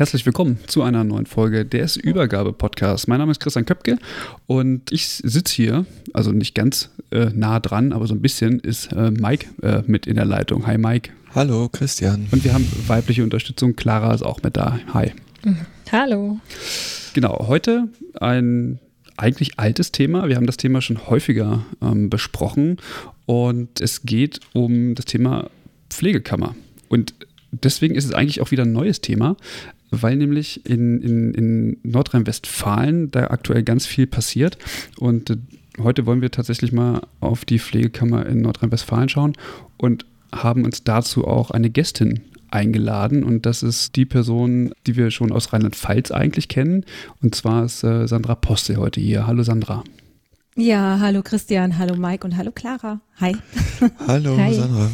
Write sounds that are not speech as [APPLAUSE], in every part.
Herzlich willkommen zu einer neuen Folge des Übergabe-Podcasts. Mein Name ist Christian Köpke und ich sitze hier, also nicht ganz äh, nah dran, aber so ein bisschen ist äh, Mike äh, mit in der Leitung. Hi Mike. Hallo Christian. Und wir haben weibliche Unterstützung. Clara ist auch mit da. Hi. Hallo. Genau, heute ein eigentlich altes Thema. Wir haben das Thema schon häufiger ähm, besprochen und es geht um das Thema Pflegekammer. Und deswegen ist es eigentlich auch wieder ein neues Thema, weil nämlich in, in, in Nordrhein-Westfalen da aktuell ganz viel passiert. Und äh, heute wollen wir tatsächlich mal auf die Pflegekammer in Nordrhein-Westfalen schauen und haben uns dazu auch eine Gästin eingeladen und das ist die Person, die wir schon aus Rheinland-Pfalz eigentlich kennen und zwar ist äh, Sandra Poste heute hier. Hallo Sandra. Ja, hallo Christian, hallo Mike und hallo Clara. Hi. Hallo Hi. Sandra.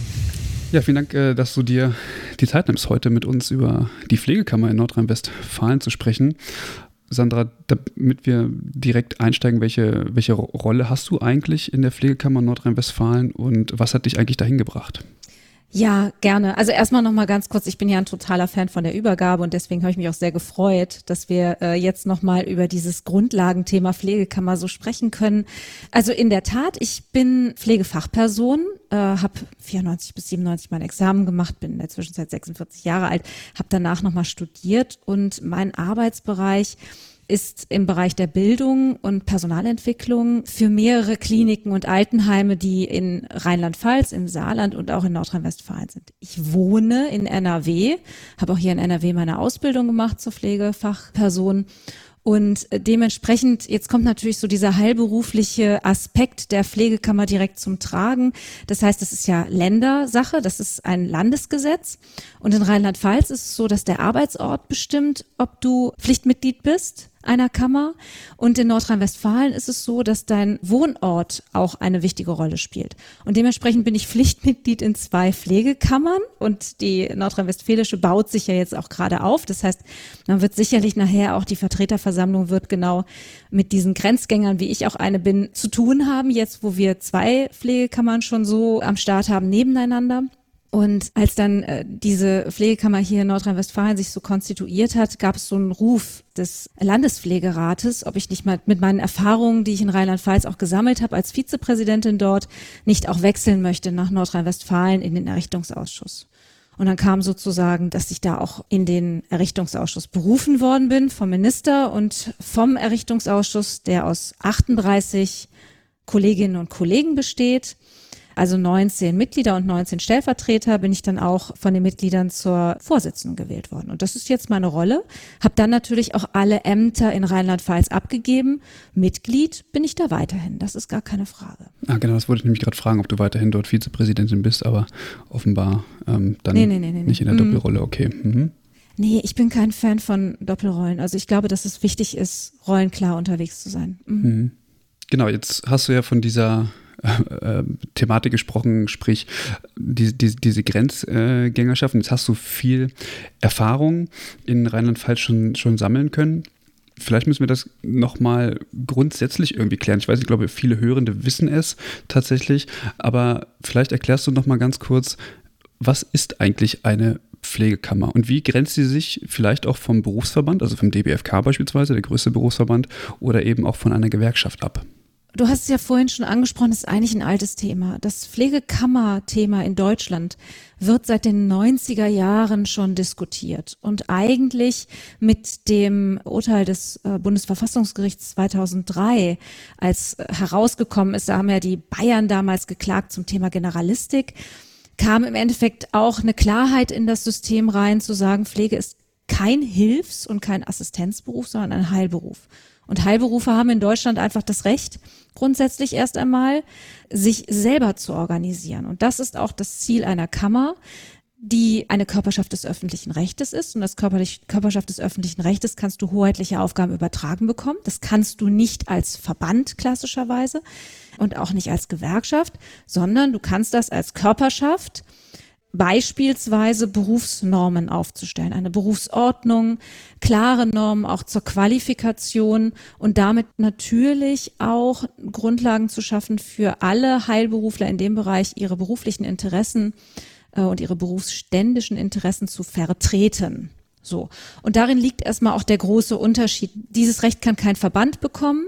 Ja, vielen Dank, äh, dass du dir die Zeit nimmst, heute mit uns über die Pflegekammer in Nordrhein-Westfalen zu sprechen. Sandra, damit wir direkt einsteigen, welche, welche Rolle hast du eigentlich in der Pflegekammer Nordrhein-Westfalen und was hat dich eigentlich dahin gebracht? Ja, gerne. Also erstmal nochmal ganz kurz, ich bin ja ein totaler Fan von der Übergabe und deswegen habe ich mich auch sehr gefreut, dass wir äh, jetzt nochmal über dieses Grundlagenthema Pflegekammer so sprechen können. Also in der Tat, ich bin Pflegefachperson, äh, habe 94 bis 97 mein Examen gemacht, bin in der Zwischenzeit 46 Jahre alt, habe danach nochmal studiert und mein Arbeitsbereich ist im Bereich der Bildung und Personalentwicklung für mehrere Kliniken und Altenheime, die in Rheinland-Pfalz, im Saarland und auch in Nordrhein-Westfalen sind. Ich wohne in NRW, habe auch hier in NRW meine Ausbildung gemacht zur Pflegefachperson und dementsprechend, jetzt kommt natürlich so dieser heilberufliche Aspekt der Pflegekammer direkt zum Tragen. Das heißt, das ist ja Ländersache, das ist ein Landesgesetz. Und in Rheinland-Pfalz ist es so, dass der Arbeitsort bestimmt, ob du Pflichtmitglied bist einer Kammer. Und in Nordrhein-Westfalen ist es so, dass dein Wohnort auch eine wichtige Rolle spielt. Und dementsprechend bin ich Pflichtmitglied in zwei Pflegekammern und die nordrhein-westfälische baut sich ja jetzt auch gerade auf. Das heißt, man wird sicherlich nachher auch die Vertreterversammlung wird genau mit diesen Grenzgängern, wie ich auch eine bin, zu tun haben, jetzt wo wir zwei Pflegekammern schon so am Start haben nebeneinander. Und als dann äh, diese Pflegekammer hier in Nordrhein-Westfalen sich so konstituiert hat, gab es so einen Ruf des Landespflegerates, ob ich nicht mal mit meinen Erfahrungen, die ich in Rheinland-Pfalz auch gesammelt habe als Vizepräsidentin dort, nicht auch wechseln möchte nach Nordrhein-Westfalen in den Errichtungsausschuss. Und dann kam sozusagen, dass ich da auch in den Errichtungsausschuss berufen worden bin vom Minister und vom Errichtungsausschuss, der aus 38 Kolleginnen und Kollegen besteht also 19 Mitglieder und 19 Stellvertreter, bin ich dann auch von den Mitgliedern zur Vorsitzenden gewählt worden. Und das ist jetzt meine Rolle. Habe dann natürlich auch alle Ämter in Rheinland-Pfalz abgegeben. Mitglied bin ich da weiterhin. Das ist gar keine Frage. Ah, genau, das wollte ich nämlich gerade fragen, ob du weiterhin dort Vizepräsidentin bist, aber offenbar ähm, dann nee, nee, nee, nicht in der mhm. Doppelrolle. Okay. Mhm. Nee, ich bin kein Fan von Doppelrollen. Also ich glaube, dass es wichtig ist, rollenklar unterwegs zu sein. Mhm. Mhm. Genau, jetzt hast du ja von dieser äh, Thematik gesprochen, sprich die, die, diese Grenzgängerschaft. Jetzt hast du viel Erfahrung in Rheinland-Pfalz schon, schon sammeln können. Vielleicht müssen wir das nochmal grundsätzlich irgendwie klären. Ich weiß, ich glaube, viele Hörende wissen es tatsächlich, aber vielleicht erklärst du nochmal ganz kurz, was ist eigentlich eine Pflegekammer und wie grenzt sie sich vielleicht auch vom Berufsverband, also vom DBFK beispielsweise, der größte Berufsverband, oder eben auch von einer Gewerkschaft ab? Du hast es ja vorhin schon angesprochen, das ist eigentlich ein altes Thema. Das Pflegekammer-Thema in Deutschland wird seit den 90er Jahren schon diskutiert und eigentlich mit dem Urteil des äh, Bundesverfassungsgerichts 2003, als herausgekommen ist, da haben ja die Bayern damals geklagt zum Thema Generalistik, kam im Endeffekt auch eine Klarheit in das System rein, zu sagen, Pflege ist kein Hilfs- und kein Assistenzberuf, sondern ein Heilberuf. Und Heilberufe haben in Deutschland einfach das Recht, grundsätzlich erst einmal, sich selber zu organisieren. Und das ist auch das Ziel einer Kammer, die eine Körperschaft des öffentlichen Rechtes ist. Und als Körperschaft des öffentlichen Rechtes kannst du hoheitliche Aufgaben übertragen bekommen. Das kannst du nicht als Verband klassischerweise und auch nicht als Gewerkschaft, sondern du kannst das als Körperschaft beispielsweise Berufsnormen aufzustellen, eine Berufsordnung, klare Normen auch zur Qualifikation und damit natürlich auch Grundlagen zu schaffen für alle Heilberufler in dem Bereich, ihre beruflichen Interessen äh, und ihre berufsständischen Interessen zu vertreten. So. Und darin liegt erstmal auch der große Unterschied. Dieses Recht kann kein Verband bekommen.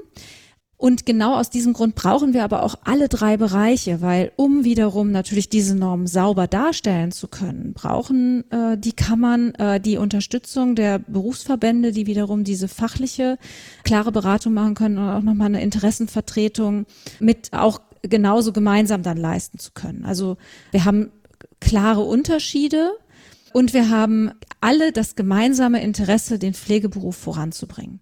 Und genau aus diesem Grund brauchen wir aber auch alle drei Bereiche, weil um wiederum natürlich diese Normen sauber darstellen zu können, brauchen äh, die Kammern äh, die Unterstützung der Berufsverbände, die wiederum diese fachliche, klare Beratung machen können und auch nochmal eine Interessenvertretung mit auch genauso gemeinsam dann leisten zu können. Also wir haben klare Unterschiede und wir haben alle das gemeinsame Interesse, den Pflegeberuf voranzubringen.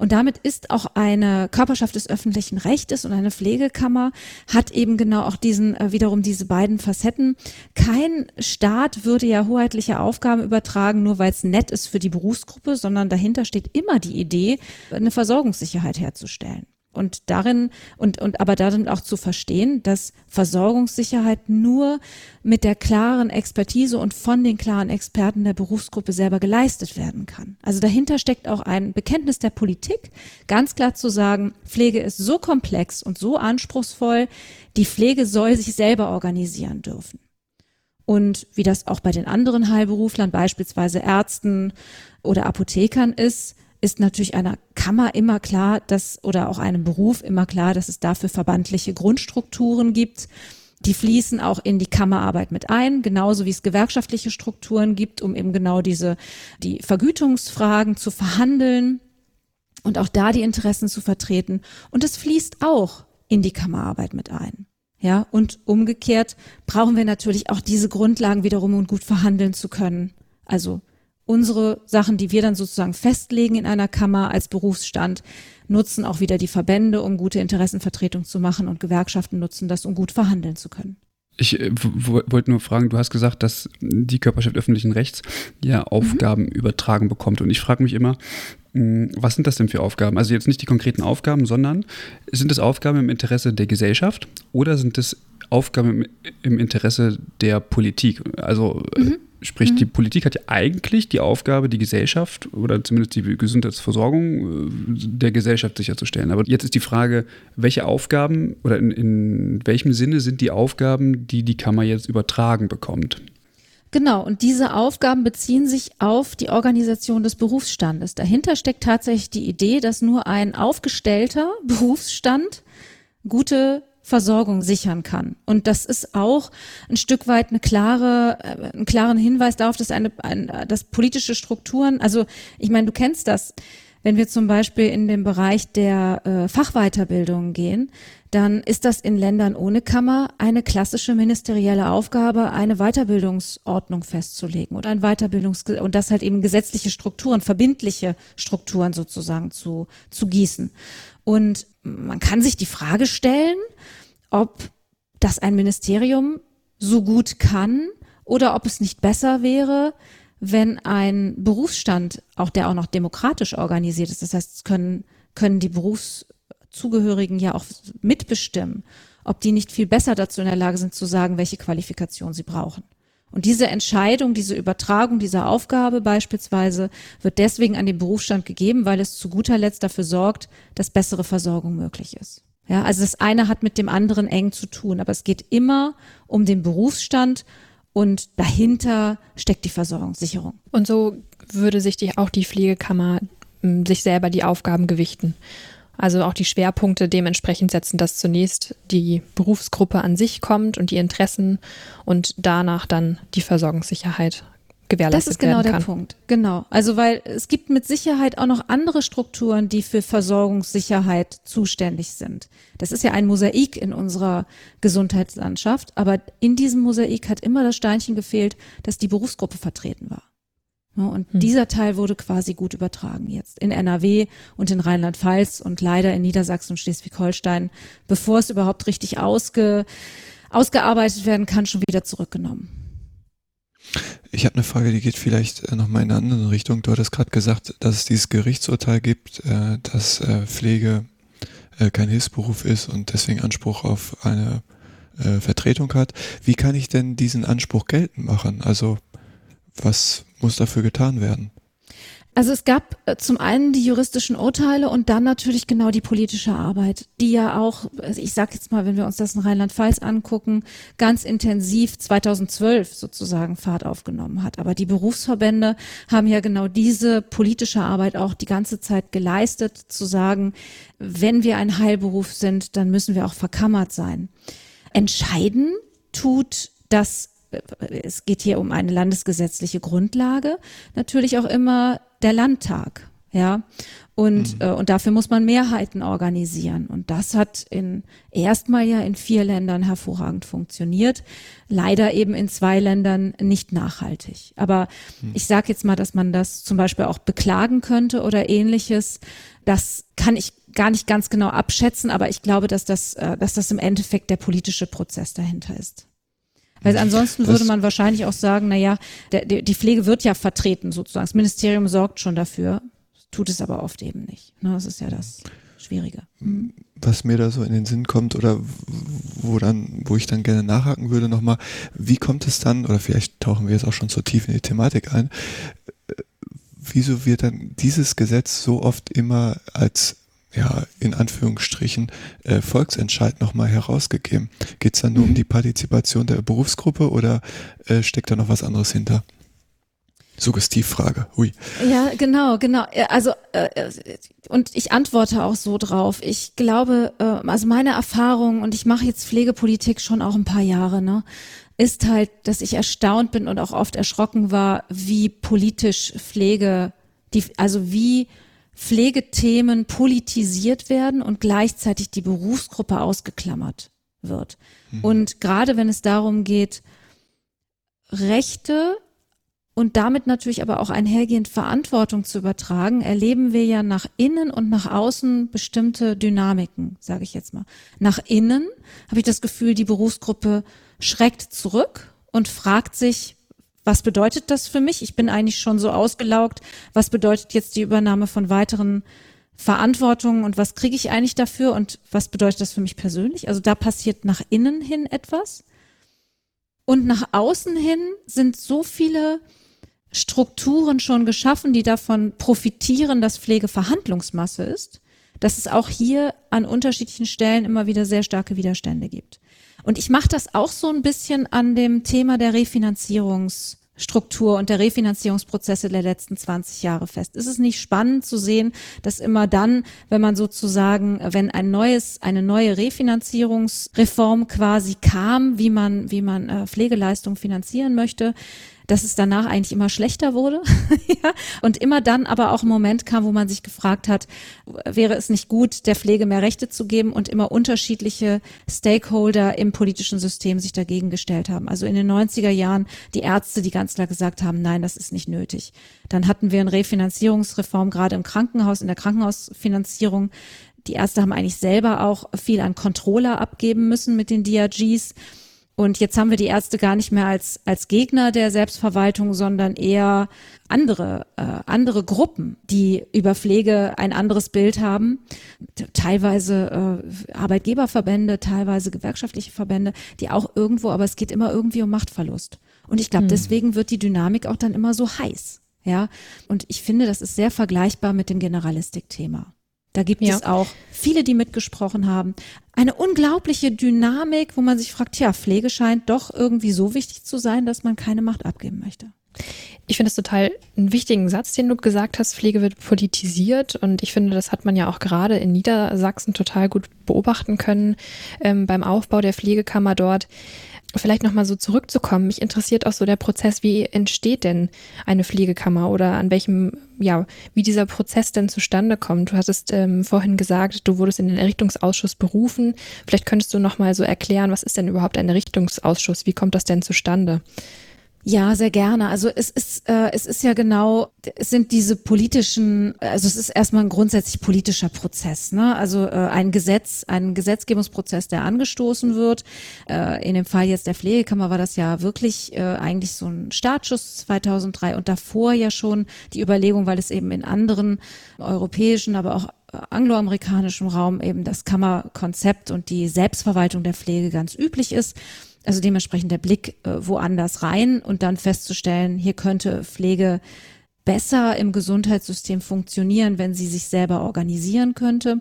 Und damit ist auch eine Körperschaft des öffentlichen Rechtes und eine Pflegekammer hat eben genau auch diesen, äh, wiederum diese beiden Facetten. Kein Staat würde ja hoheitliche Aufgaben übertragen, nur weil es nett ist für die Berufsgruppe, sondern dahinter steht immer die Idee, eine Versorgungssicherheit herzustellen. Und darin, und, und aber darin auch zu verstehen, dass Versorgungssicherheit nur mit der klaren Expertise und von den klaren Experten der Berufsgruppe selber geleistet werden kann. Also dahinter steckt auch ein Bekenntnis der Politik, ganz klar zu sagen, Pflege ist so komplex und so anspruchsvoll, die Pflege soll sich selber organisieren dürfen. Und wie das auch bei den anderen Heilberuflern, beispielsweise Ärzten oder Apothekern ist, ist natürlich einer Kammer immer klar, dass oder auch einem Beruf immer klar, dass es dafür verbandliche Grundstrukturen gibt. Die fließen auch in die Kammerarbeit mit ein, genauso wie es gewerkschaftliche Strukturen gibt, um eben genau diese, die Vergütungsfragen zu verhandeln und auch da die Interessen zu vertreten. Und es fließt auch in die Kammerarbeit mit ein. Ja, und umgekehrt brauchen wir natürlich auch diese Grundlagen wiederum, um gut verhandeln zu können. Also unsere Sachen, die wir dann sozusagen festlegen in einer Kammer als Berufsstand, nutzen auch wieder die Verbände, um gute Interessenvertretung zu machen und Gewerkschaften nutzen das, um gut verhandeln zu können. Ich äh, wollte nur fragen, du hast gesagt, dass die Körperschaft öffentlichen Rechts ja Aufgaben mhm. übertragen bekommt. Und ich frage mich immer, hm, was sind das denn für Aufgaben? Also jetzt nicht die konkreten Aufgaben, sondern sind es Aufgaben im Interesse der Gesellschaft oder sind es Aufgaben im, im Interesse der Politik? Also äh, mhm. Sprich, mhm. die Politik hat ja eigentlich die Aufgabe, die Gesellschaft oder zumindest die Gesundheitsversorgung äh, der Gesellschaft sicherzustellen. Aber jetzt ist die Frage, welche Aufgaben oder in, in welchem Sinne sind die Aufgaben, die die Kammer jetzt übertragen bekommt? Genau, und diese Aufgaben beziehen sich auf die Organisation des Berufsstandes. Dahinter steckt tatsächlich die Idee, dass nur ein aufgestellter [LAUGHS] Berufsstand gute Versorgung sichern kann. Und das ist auch ein Stück weit eine klare, äh, einen klaren Hinweis darauf, dass eine, ein, dass politische Strukturen, also ich meine, du kennst das, wenn wir zum Beispiel in den Bereich der äh, Fachweiterbildung gehen, dann ist das in Ländern ohne Kammer eine klassische ministerielle Aufgabe, eine Weiterbildungsordnung festzulegen oder ein Weiterbildungs und das halt eben gesetzliche Strukturen, verbindliche Strukturen sozusagen zu, zu gießen. Und man kann sich die Frage stellen, ob das ein Ministerium so gut kann oder ob es nicht besser wäre, wenn ein Berufsstand, auch der auch noch demokratisch organisiert ist, das heißt, können, können die Berufszugehörigen ja auch mitbestimmen, ob die nicht viel besser dazu in der Lage sind zu sagen, welche Qualifikation sie brauchen. Und diese Entscheidung, diese Übertragung dieser Aufgabe beispielsweise wird deswegen an den Berufsstand gegeben, weil es zu guter Letzt dafür sorgt, dass bessere Versorgung möglich ist. Ja, also das eine hat mit dem anderen eng zu tun, aber es geht immer um den Berufsstand und dahinter steckt die Versorgungssicherung. Und so würde sich die, auch die Pflegekammer hm, sich selber die Aufgaben gewichten. Also auch die Schwerpunkte dementsprechend setzen, dass zunächst die Berufsgruppe an sich kommt und die Interessen und danach dann die Versorgungssicherheit gewährleistet Das ist genau der Punkt. Genau. Also weil es gibt mit Sicherheit auch noch andere Strukturen, die für Versorgungssicherheit zuständig sind. Das ist ja ein Mosaik in unserer Gesundheitslandschaft, aber in diesem Mosaik hat immer das Steinchen gefehlt, dass die Berufsgruppe vertreten war. und hm. dieser Teil wurde quasi gut übertragen jetzt in NRW und in Rheinland-Pfalz und leider in Niedersachsen und Schleswig-Holstein, bevor es überhaupt richtig ausge, ausgearbeitet werden kann, schon wieder zurückgenommen. Ich habe eine Frage, die geht vielleicht äh, nochmal in eine andere Richtung. Du hattest gerade gesagt, dass es dieses Gerichtsurteil gibt, äh, dass äh, Pflege kein Hilfsberuf ist und deswegen Anspruch auf eine Vertretung hat. Wie kann ich denn diesen Anspruch geltend machen? Also was muss dafür getan werden? Also es gab äh, zum einen die juristischen Urteile und dann natürlich genau die politische Arbeit, die ja auch, also ich sage jetzt mal, wenn wir uns das in Rheinland-Pfalz angucken, ganz intensiv 2012 sozusagen Fahrt aufgenommen hat. Aber die Berufsverbände haben ja genau diese politische Arbeit auch die ganze Zeit geleistet, zu sagen, wenn wir ein Heilberuf sind, dann müssen wir auch verkammert sein. Entscheiden tut das es geht hier um eine landesgesetzliche Grundlage, natürlich auch immer der Landtag. Ja, und, mhm. äh, und dafür muss man Mehrheiten organisieren. Und das hat in erstmal ja in vier Ländern hervorragend funktioniert. Leider eben in zwei Ländern nicht nachhaltig. Aber mhm. ich sage jetzt mal, dass man das zum Beispiel auch beklagen könnte oder ähnliches. Das kann ich gar nicht ganz genau abschätzen, aber ich glaube, dass das, äh, dass das im Endeffekt der politische Prozess dahinter ist. Weil ansonsten würde man wahrscheinlich auch sagen, na ja, der, die Pflege wird ja vertreten sozusagen. Das Ministerium sorgt schon dafür, tut es aber oft eben nicht. Ne, das ist ja das Schwierige. Mhm. Was mir da so in den Sinn kommt oder wo dann, wo ich dann gerne nachhaken würde nochmal, wie kommt es dann, oder vielleicht tauchen wir jetzt auch schon so tief in die Thematik ein, äh, wieso wird dann dieses Gesetz so oft immer als ja, in Anführungsstrichen äh, Volksentscheid nochmal herausgegeben. Geht es dann nur um die Partizipation der Berufsgruppe oder äh, steckt da noch was anderes hinter? Suggestivfrage. Hui. Ja, genau, genau. Also äh, und ich antworte auch so drauf. Ich glaube, äh, also meine Erfahrung und ich mache jetzt Pflegepolitik schon auch ein paar Jahre, ne, ist halt, dass ich erstaunt bin und auch oft erschrocken war, wie politisch Pflege, die, also wie Pflegethemen politisiert werden und gleichzeitig die Berufsgruppe ausgeklammert wird. Mhm. Und gerade wenn es darum geht, Rechte und damit natürlich aber auch einhergehend Verantwortung zu übertragen, erleben wir ja nach innen und nach außen bestimmte Dynamiken, sage ich jetzt mal. Nach innen habe ich das Gefühl, die Berufsgruppe schreckt zurück und fragt sich, was bedeutet das für mich? Ich bin eigentlich schon so ausgelaugt. Was bedeutet jetzt die Übernahme von weiteren Verantwortungen und was kriege ich eigentlich dafür und was bedeutet das für mich persönlich? Also da passiert nach innen hin etwas. Und nach außen hin sind so viele Strukturen schon geschaffen, die davon profitieren, dass Pflege Verhandlungsmasse ist, dass es auch hier an unterschiedlichen Stellen immer wieder sehr starke Widerstände gibt. Und ich mache das auch so ein bisschen an dem Thema der Refinanzierungsstruktur und der Refinanzierungsprozesse der letzten 20 Jahre fest. Ist es nicht spannend zu sehen, dass immer dann, wenn man sozusagen, wenn ein neues, eine neue Refinanzierungsreform quasi kam, wie man, wie man äh, Pflegeleistung finanzieren möchte, dass es danach eigentlich immer schlechter wurde. [LAUGHS] ja? Und immer dann aber auch ein Moment kam, wo man sich gefragt hat, wäre es nicht gut, der Pflege mehr Rechte zu geben und immer unterschiedliche Stakeholder im politischen System sich dagegen gestellt haben. Also in den 90er Jahren die Ärzte, die ganz klar gesagt haben, nein, das ist nicht nötig. Dann hatten wir eine Refinanzierungsreform gerade im Krankenhaus, in der Krankenhausfinanzierung. Die Ärzte haben eigentlich selber auch viel an Controller abgeben müssen mit den DRGs. Und jetzt haben wir die Ärzte gar nicht mehr als, als Gegner der Selbstverwaltung, sondern eher andere, äh, andere Gruppen, die über Pflege ein anderes Bild haben. Teilweise äh, Arbeitgeberverbände, teilweise gewerkschaftliche Verbände, die auch irgendwo, aber es geht immer irgendwie um Machtverlust. Und ich glaube, hm. deswegen wird die Dynamik auch dann immer so heiß. Ja, und ich finde, das ist sehr vergleichbar mit dem Generalistik-Thema. Da gibt ja. es auch viele, die mitgesprochen haben. Eine unglaubliche Dynamik, wo man sich fragt, ja, Pflege scheint doch irgendwie so wichtig zu sein, dass man keine Macht abgeben möchte. Ich finde es total einen wichtigen Satz, den du gesagt hast. Pflege wird politisiert und ich finde, das hat man ja auch gerade in Niedersachsen total gut beobachten können ähm, beim Aufbau der Pflegekammer dort. Vielleicht nochmal so zurückzukommen. Mich interessiert auch so der Prozess, wie entsteht denn eine Pflegekammer oder an welchem, ja, wie dieser Prozess denn zustande kommt. Du hattest ähm, vorhin gesagt, du wurdest in den Errichtungsausschuss berufen. Vielleicht könntest du nochmal so erklären, was ist denn überhaupt ein Errichtungsausschuss? Wie kommt das denn zustande? Ja, sehr gerne. Also es ist, äh, es ist ja genau, es sind diese politischen, also es ist erstmal ein grundsätzlich politischer Prozess. Ne? Also äh, ein Gesetz, ein Gesetzgebungsprozess, der angestoßen wird. Äh, in dem Fall jetzt der Pflegekammer war das ja wirklich äh, eigentlich so ein Startschuss 2003 und davor ja schon die Überlegung, weil es eben in anderen europäischen, aber auch angloamerikanischem Raum eben das Kammerkonzept und die Selbstverwaltung der Pflege ganz üblich ist also dementsprechend der Blick äh, woanders rein und dann festzustellen, hier könnte Pflege besser im Gesundheitssystem funktionieren, wenn sie sich selber organisieren könnte.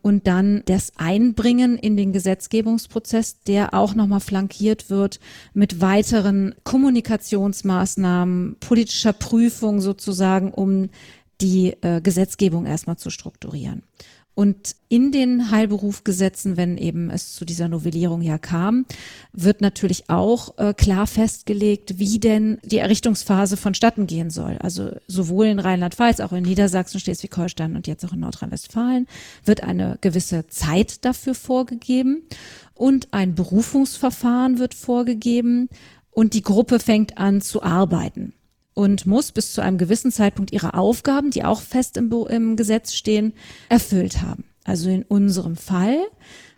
Und dann das Einbringen in den Gesetzgebungsprozess, der auch nochmal flankiert wird mit weiteren Kommunikationsmaßnahmen, politischer Prüfung sozusagen, um die äh, Gesetzgebung erstmal zu strukturieren. Und in den Heilberufgesetzen, wenn eben es zu dieser Novellierung ja kam, wird natürlich auch äh, klar festgelegt, wie denn die Errichtungsphase vonstatten gehen soll. Also sowohl in Rheinland-Pfalz, auch in Niedersachsen, Schleswig-Holstein und jetzt auch in Nordrhein-Westfalen wird eine gewisse Zeit dafür vorgegeben und ein Berufungsverfahren wird vorgegeben und die Gruppe fängt an zu arbeiten und muss bis zu einem gewissen Zeitpunkt ihre Aufgaben, die auch fest im, im Gesetz stehen, erfüllt haben. Also in unserem Fall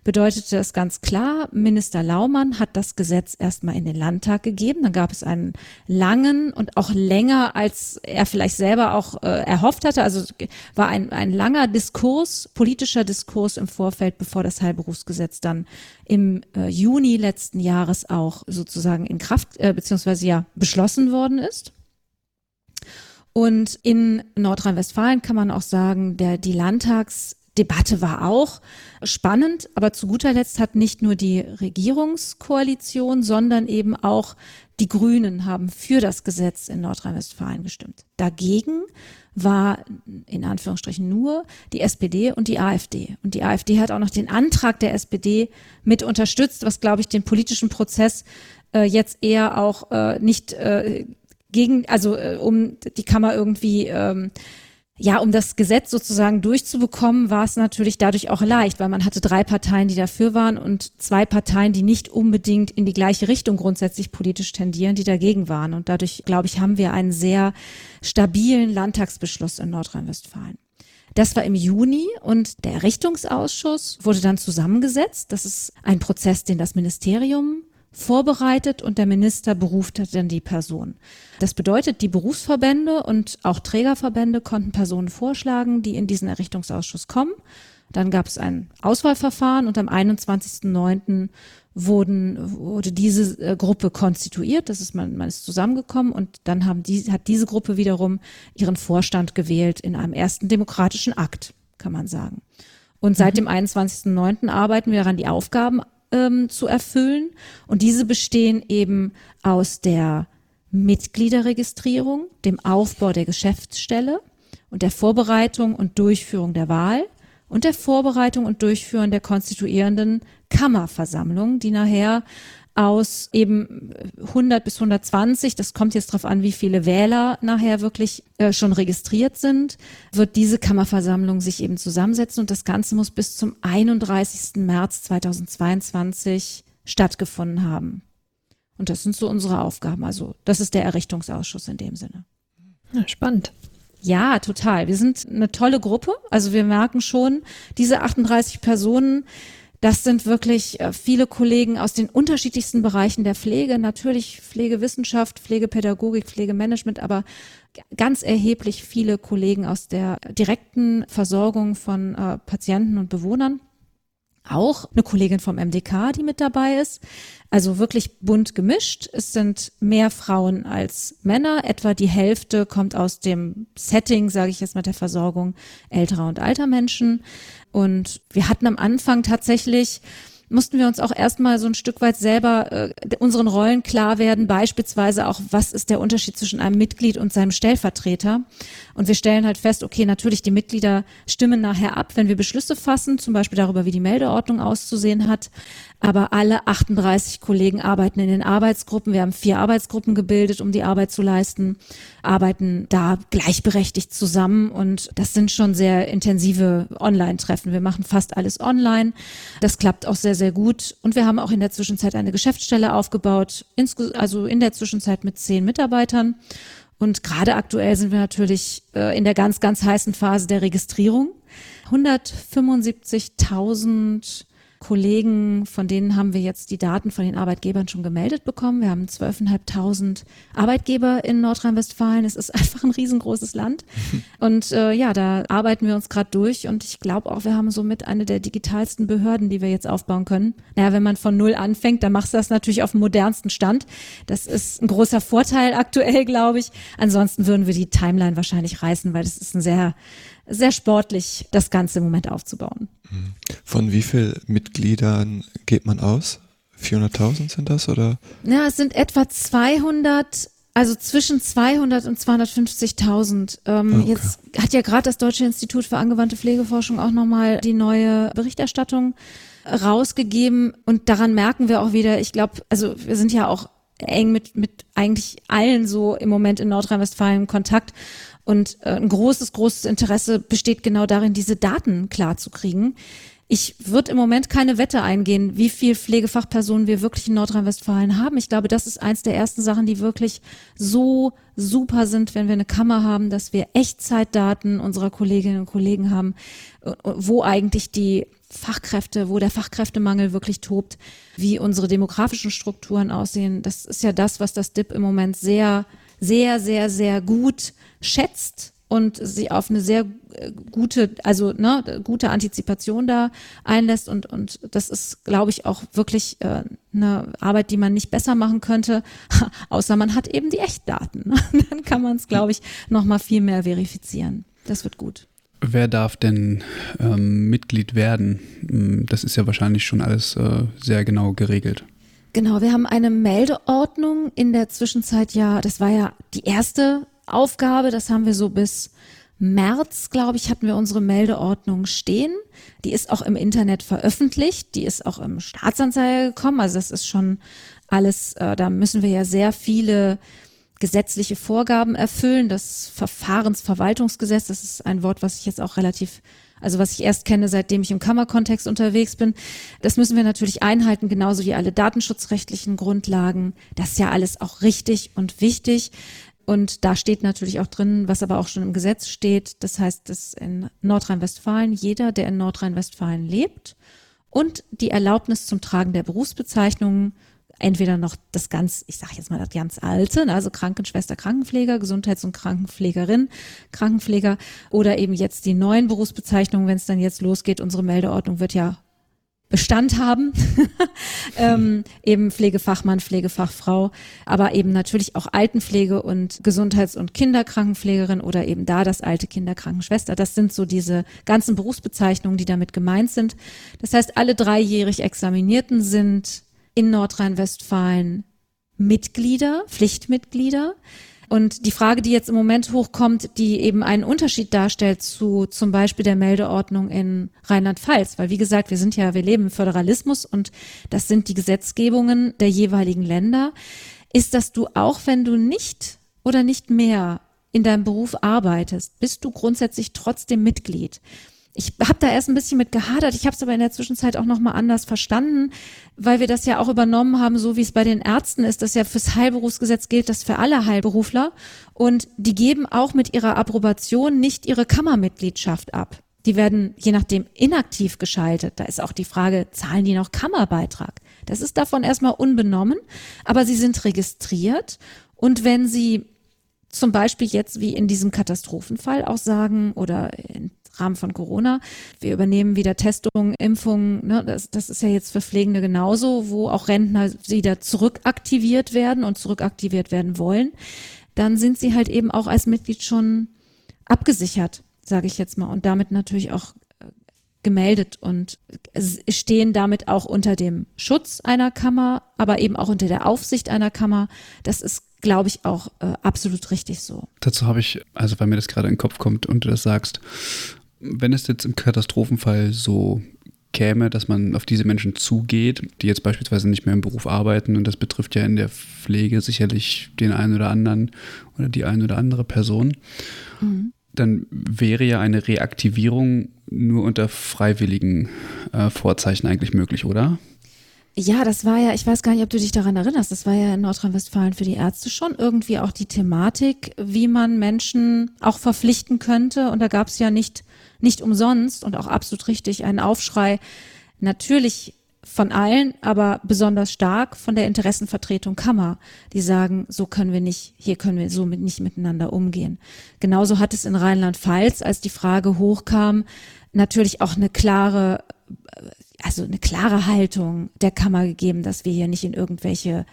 bedeutete das ganz klar, Minister Laumann hat das Gesetz erstmal in den Landtag gegeben. Dann gab es einen langen und auch länger, als er vielleicht selber auch äh, erhofft hatte. Also war ein, ein langer Diskurs, politischer Diskurs im Vorfeld, bevor das Heilberufsgesetz dann im äh, Juni letzten Jahres auch sozusagen in Kraft, äh, beziehungsweise ja beschlossen worden ist. Und in Nordrhein-Westfalen kann man auch sagen, der, die Landtagsdebatte war auch spannend, aber zu guter Letzt hat nicht nur die Regierungskoalition, sondern eben auch die Grünen haben für das Gesetz in Nordrhein-Westfalen gestimmt. Dagegen war in Anführungsstrichen nur die SPD und die AfD. Und die AfD hat auch noch den Antrag der SPD mit unterstützt, was, glaube ich, den politischen Prozess äh, jetzt eher auch äh, nicht äh, gegen, also äh, um die Kammer irgendwie ähm, ja, um das Gesetz sozusagen durchzubekommen, war es natürlich dadurch auch leicht, weil man hatte drei Parteien, die dafür waren und zwei Parteien, die nicht unbedingt in die gleiche Richtung grundsätzlich politisch tendieren, die dagegen waren. Und dadurch, glaube ich, haben wir einen sehr stabilen Landtagsbeschluss in Nordrhein-Westfalen. Das war im Juni und der Richtungsausschuss wurde dann zusammengesetzt. Das ist ein Prozess, den das Ministerium vorbereitet und der Minister beruft dann die Person. Das bedeutet, die Berufsverbände und auch Trägerverbände konnten Personen vorschlagen, die in diesen Errichtungsausschuss kommen. Dann gab es ein Auswahlverfahren und am 21.09. Wurden, wurde diese äh, Gruppe konstituiert. Das ist man, man ist zusammengekommen und dann haben die, hat diese Gruppe wiederum ihren Vorstand gewählt in einem ersten demokratischen Akt, kann man sagen. Und seit mhm. dem 21.09. arbeiten wir daran, die Aufgaben ähm, zu erfüllen. Und diese bestehen eben aus der Mitgliederregistrierung, dem Aufbau der Geschäftsstelle und der Vorbereitung und Durchführung der Wahl und der Vorbereitung und Durchführung der konstituierenden Kammerversammlung, die nachher aus eben 100 bis 120, das kommt jetzt darauf an, wie viele Wähler nachher wirklich äh, schon registriert sind, wird diese Kammerversammlung sich eben zusammensetzen und das Ganze muss bis zum 31. März 2022 stattgefunden haben. Und das sind so unsere Aufgaben. Also das ist der Errichtungsausschuss in dem Sinne. Ja, spannend. Ja, total. Wir sind eine tolle Gruppe. Also wir merken schon, diese 38 Personen, das sind wirklich äh, viele Kollegen aus den unterschiedlichsten Bereichen der Pflege, natürlich Pflegewissenschaft, Pflegepädagogik, Pflegemanagement, aber ganz erheblich viele Kollegen aus der direkten Versorgung von äh, Patienten und Bewohnern auch eine Kollegin vom MDK, die mit dabei ist. Also wirklich bunt gemischt. Es sind mehr Frauen als Männer. Etwa die Hälfte kommt aus dem Setting, sage ich jetzt mal, der Versorgung älterer und alter Menschen. Und wir hatten am Anfang tatsächlich mussten wir uns auch erstmal so ein Stück weit selber äh, unseren Rollen klar werden, beispielsweise auch, was ist der Unterschied zwischen einem Mitglied und seinem Stellvertreter. Und wir stellen halt fest, okay, natürlich die Mitglieder stimmen nachher ab, wenn wir Beschlüsse fassen, zum Beispiel darüber, wie die Meldeordnung auszusehen hat. Aber alle 38 Kollegen arbeiten in den Arbeitsgruppen. Wir haben vier Arbeitsgruppen gebildet, um die Arbeit zu leisten, arbeiten da gleichberechtigt zusammen. Und das sind schon sehr intensive Online-Treffen. Wir machen fast alles online. Das klappt auch sehr, sehr gut. Und wir haben auch in der Zwischenzeit eine Geschäftsstelle aufgebaut, also in der Zwischenzeit mit zehn Mitarbeitern. Und gerade aktuell sind wir natürlich äh, in der ganz, ganz heißen Phase der Registrierung. 175.000 Kollegen, von denen haben wir jetzt die Daten von den Arbeitgebern schon gemeldet bekommen. Wir haben 12.500 Arbeitgeber in Nordrhein-Westfalen. Es ist [LAUGHS] einfach ein riesengroßes Land. Und äh, ja, da arbeiten wir uns gerade durch. Und ich glaube auch, wir haben somit eine der digitalsten Behörden, die wir jetzt aufbauen können. Naja, wenn man von Null anfängt, dann machst du das natürlich auf dem modernsten Stand. Das ist ein großer Vorteil aktuell, glaube ich. Ansonsten würden wir die Timeline wahrscheinlich reißen, weil das ist ein sehr sehr sportlich, das Ganze im Moment aufzubauen. Von wie viel Mitgliedern geht man aus? 400.000 sind das oder? Ja, es sind etwa 200 also zwischen 200 und 250.000. Ähm, okay. Jetzt hat ja gerade das Deutsche Institut für angewandte Pflegeforschung auch nochmal die neue Berichterstattung rausgegeben und daran merken wir auch wieder, ich glaube, also wir sind ja auch eng mit, mit eigentlich allen so im Moment in Nordrhein-Westfalen in Kontakt und äh, ein großes, großes Interesse besteht genau darin, diese Daten klar zu kriegen. Ich würde im Moment keine Wette eingehen, wie viel Pflegefachpersonen wir wirklich in Nordrhein-Westfalen haben. Ich glaube, das ist eins der ersten Sachen, die wirklich so super sind, wenn wir eine Kammer haben, dass wir Echtzeitdaten unserer Kolleginnen und Kollegen haben, äh, wo eigentlich die Fachkräfte, wo der Fachkräftemangel wirklich tobt, wie unsere demografischen Strukturen aussehen. Das ist ja das, was das DIP im Moment sehr, sehr, sehr, sehr gut schätzt und sie auf eine sehr äh, gute, also ne, gute Antizipation da einlässt und und das ist, glaube ich, auch wirklich äh, eine Arbeit, die man nicht besser machen könnte, [LAUGHS] außer man hat eben die Echtdaten. [LAUGHS] Dann kann man es, glaube ich, noch mal viel mehr verifizieren. Das wird gut. Wer darf denn ähm, Mitglied werden? Hm, das ist ja wahrscheinlich schon alles äh, sehr genau geregelt. Genau, wir haben eine Meldeordnung in der Zwischenzeit ja, das war ja die erste Aufgabe. Das haben wir so bis März, glaube ich, hatten wir unsere Meldeordnung stehen. Die ist auch im Internet veröffentlicht. Die ist auch im Staatsanzeiger gekommen. Also das ist schon alles, äh, da müssen wir ja sehr viele gesetzliche Vorgaben erfüllen. Das Verfahrensverwaltungsgesetz, das ist ein Wort, was ich jetzt auch relativ, also was ich erst kenne, seitdem ich im Kammerkontext unterwegs bin. Das müssen wir natürlich einhalten, genauso wie alle datenschutzrechtlichen Grundlagen. Das ist ja alles auch richtig und wichtig. Und da steht natürlich auch drin, was aber auch schon im Gesetz steht. Das heißt, dass in Nordrhein-Westfalen jeder, der in Nordrhein-Westfalen lebt und die Erlaubnis zum Tragen der Berufsbezeichnungen entweder noch das ganz, ich sage jetzt mal das ganz alte, ne, also Krankenschwester, Krankenpfleger, Gesundheits- und Krankenpflegerin, Krankenpfleger oder eben jetzt die neuen Berufsbezeichnungen, wenn es dann jetzt losgeht. Unsere Meldeordnung wird ja Bestand haben, [LAUGHS] ähm, eben Pflegefachmann, Pflegefachfrau, aber eben natürlich auch Altenpflege und Gesundheits- und Kinderkrankenpflegerin oder eben da das alte Kinderkrankenschwester. Das sind so diese ganzen Berufsbezeichnungen, die damit gemeint sind. Das heißt, alle dreijährig Examinierten sind in Nordrhein-Westfalen Mitglieder, Pflichtmitglieder. Und die Frage, die jetzt im Moment hochkommt, die eben einen Unterschied darstellt zu zum Beispiel der Meldeordnung in Rheinland-Pfalz, weil wie gesagt, wir sind ja, wir leben im Föderalismus und das sind die Gesetzgebungen der jeweiligen Länder, ist, dass du auch, wenn du nicht oder nicht mehr in deinem Beruf arbeitest, bist du grundsätzlich trotzdem Mitglied ich habe da erst ein bisschen mit gehadert. Ich habe es aber in der Zwischenzeit auch noch mal anders verstanden, weil wir das ja auch übernommen haben, so wie es bei den Ärzten ist, dass ja fürs Heilberufsgesetz gilt, das für alle Heilberufler und die geben auch mit ihrer Approbation nicht ihre Kammermitgliedschaft ab. Die werden je nachdem inaktiv geschaltet. Da ist auch die Frage, zahlen die noch Kammerbeitrag? Das ist davon erstmal unbenommen, aber sie sind registriert und wenn sie zum Beispiel jetzt wie in diesem Katastrophenfall auch sagen oder in Rahmen von Corona. Wir übernehmen wieder Testungen, Impfungen. Ne? Das, das ist ja jetzt für Pflegende genauso, wo auch Rentner wieder zurückaktiviert werden und zurückaktiviert werden wollen. Dann sind sie halt eben auch als Mitglied schon abgesichert, sage ich jetzt mal, und damit natürlich auch äh, gemeldet und stehen damit auch unter dem Schutz einer Kammer, aber eben auch unter der Aufsicht einer Kammer. Das ist glaube ich, auch äh, absolut richtig so. Dazu habe ich, also weil mir das gerade in den Kopf kommt und du das sagst, wenn es jetzt im Katastrophenfall so käme, dass man auf diese Menschen zugeht, die jetzt beispielsweise nicht mehr im Beruf arbeiten und das betrifft ja in der Pflege sicherlich den einen oder anderen oder die eine oder andere Person, mhm. dann wäre ja eine Reaktivierung nur unter freiwilligen äh, Vorzeichen eigentlich möglich, oder? Ja, das war ja, ich weiß gar nicht, ob du dich daran erinnerst, das war ja in Nordrhein-Westfalen für die Ärzte schon irgendwie auch die Thematik, wie man Menschen auch verpflichten könnte. Und da gab es ja nicht, nicht umsonst und auch absolut richtig einen Aufschrei, natürlich von allen, aber besonders stark von der Interessenvertretung Kammer, die sagen, so können wir nicht, hier können wir so mit, nicht miteinander umgehen. Genauso hat es in Rheinland-Pfalz, als die Frage hochkam, natürlich auch eine klare also eine klare Haltung der Kammer gegeben, dass wir hier nicht in irgendwelche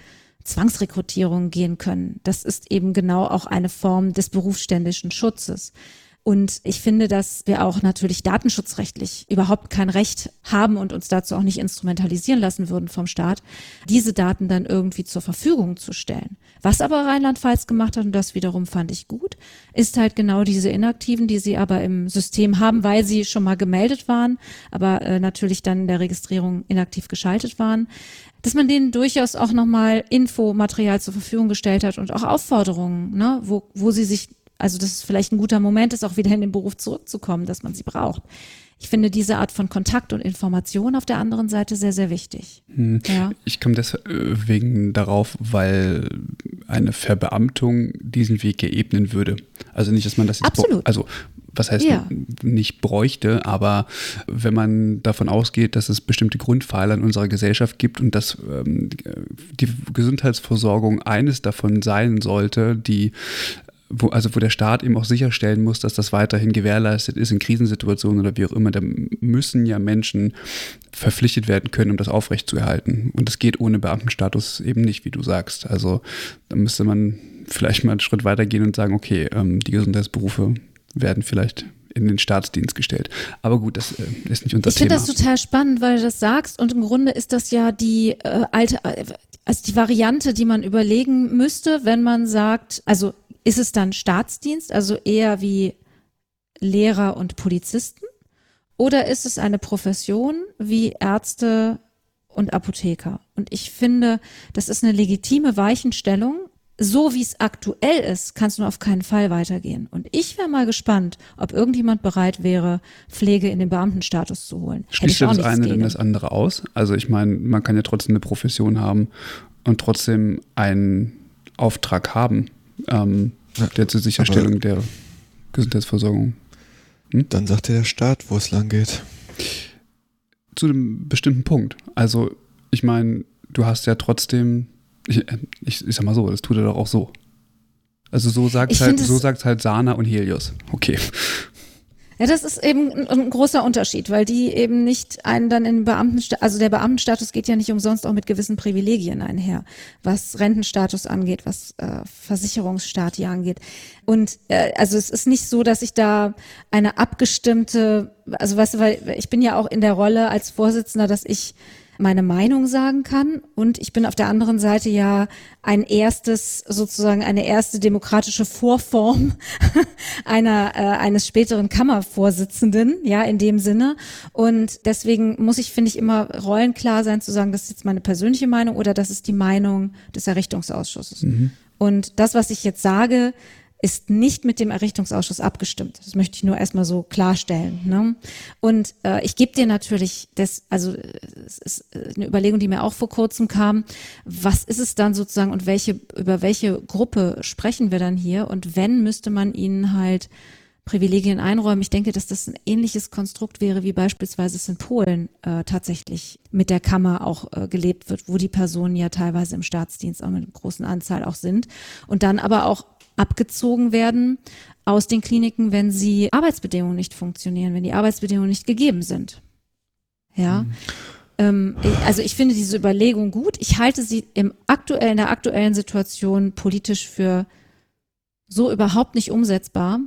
Zwangsrekrutierungen gehen können. Das ist eben genau auch eine Form des berufsständischen Schutzes. Und ich finde, dass wir auch natürlich datenschutzrechtlich überhaupt kein Recht haben und uns dazu auch nicht instrumentalisieren lassen würden vom Staat, diese Daten dann irgendwie zur Verfügung zu stellen. Was aber Rheinland-Pfalz gemacht hat, und das wiederum fand ich gut, ist halt genau diese Inaktiven, die sie aber im System haben, weil sie schon mal gemeldet waren, aber äh, natürlich dann in der Registrierung inaktiv geschaltet waren, dass man denen durchaus auch nochmal Infomaterial zur Verfügung gestellt hat und auch Aufforderungen, ne, wo, wo sie sich also das ist vielleicht ein guter Moment ist, auch wieder in den Beruf zurückzukommen, dass man sie braucht. Ich finde diese Art von Kontakt und Information auf der anderen Seite sehr, sehr wichtig. Hm. Ja. Ich komme deswegen darauf, weil eine Verbeamtung diesen Weg geebnen würde. Also nicht, dass man das jetzt Absolut. also was heißt ja. nicht bräuchte, aber wenn man davon ausgeht, dass es bestimmte Grundpfeiler in unserer Gesellschaft gibt und dass ähm, die Gesundheitsversorgung eines davon sein sollte, die wo, also wo der Staat eben auch sicherstellen muss, dass das weiterhin gewährleistet ist in Krisensituationen oder wie auch immer, da müssen ja Menschen verpflichtet werden können, um das aufrechtzuerhalten. Und das geht ohne Beamtenstatus eben nicht, wie du sagst. Also da müsste man vielleicht mal einen Schritt weitergehen und sagen, okay, ähm, die Gesundheitsberufe werden vielleicht in den Staatsdienst gestellt. Aber gut, das äh, ist nicht unser ich Thema. Ich finde das total spannend, weil du das sagst und im Grunde ist das ja die äh, alte, äh, also die Variante, die man überlegen müsste, wenn man sagt, also ist es dann Staatsdienst, also eher wie Lehrer und Polizisten? Oder ist es eine Profession wie Ärzte und Apotheker? Und ich finde, das ist eine legitime Weichenstellung. So wie es aktuell ist, kannst du auf keinen Fall weitergehen. Und ich wäre mal gespannt, ob irgendjemand bereit wäre, Pflege in den Beamtenstatus zu holen. Schließt das eine denn das andere aus? Also ich meine, man kann ja trotzdem eine Profession haben und trotzdem einen Auftrag haben ähm, der zur Sicherstellung der Gesundheitsversorgung. Hm? Dann sagt der Staat, wo es lang geht. Zu einem bestimmten Punkt. Also, ich meine, du hast ja trotzdem, ich, ich, ich sag mal so, das tut er doch auch so. Also so sagt halt, so sagt halt Sana und Helios. Okay. Ja, das ist eben ein, ein, großer Unterschied, weil die eben nicht einen dann in Beamtenstatus, also der Beamtenstatus geht ja nicht umsonst auch mit gewissen Privilegien einher, was Rentenstatus angeht, was äh, Versicherungsstaat angeht. Und äh, also es ist nicht so, dass ich da eine abgestimmte, also weißt du, weil ich bin ja auch in der Rolle als Vorsitzender, dass ich meine Meinung sagen kann. Und ich bin auf der anderen Seite ja ein erstes, sozusagen eine erste demokratische Vorform [LAUGHS] einer, äh, eines späteren Kammervorsitzenden, ja, in dem Sinne. Und deswegen muss ich, finde ich, immer rollenklar sein zu sagen, das ist jetzt meine persönliche Meinung oder das ist die Meinung des Errichtungsausschusses. Mhm. Und das, was ich jetzt sage, ist nicht mit dem Errichtungsausschuss abgestimmt. Das möchte ich nur erstmal so klarstellen. Ne? Und äh, ich gebe dir natürlich, das, also es ist eine Überlegung, die mir auch vor kurzem kam, was ist es dann sozusagen und welche, über welche Gruppe sprechen wir dann hier? Und wenn, müsste man ihnen halt Privilegien einräumen. Ich denke, dass das ein ähnliches Konstrukt wäre, wie beispielsweise es in Polen äh, tatsächlich mit der Kammer auch äh, gelebt wird, wo die Personen ja teilweise im Staatsdienst auch mit einer großen Anzahl auch sind und dann aber auch abgezogen werden aus den Kliniken, wenn sie Arbeitsbedingungen nicht funktionieren, wenn die Arbeitsbedingungen nicht gegeben sind. Ja. Mhm. Ähm, also ich finde diese Überlegung gut. Ich halte sie im aktuellen, in der aktuellen Situation politisch für so überhaupt nicht umsetzbar,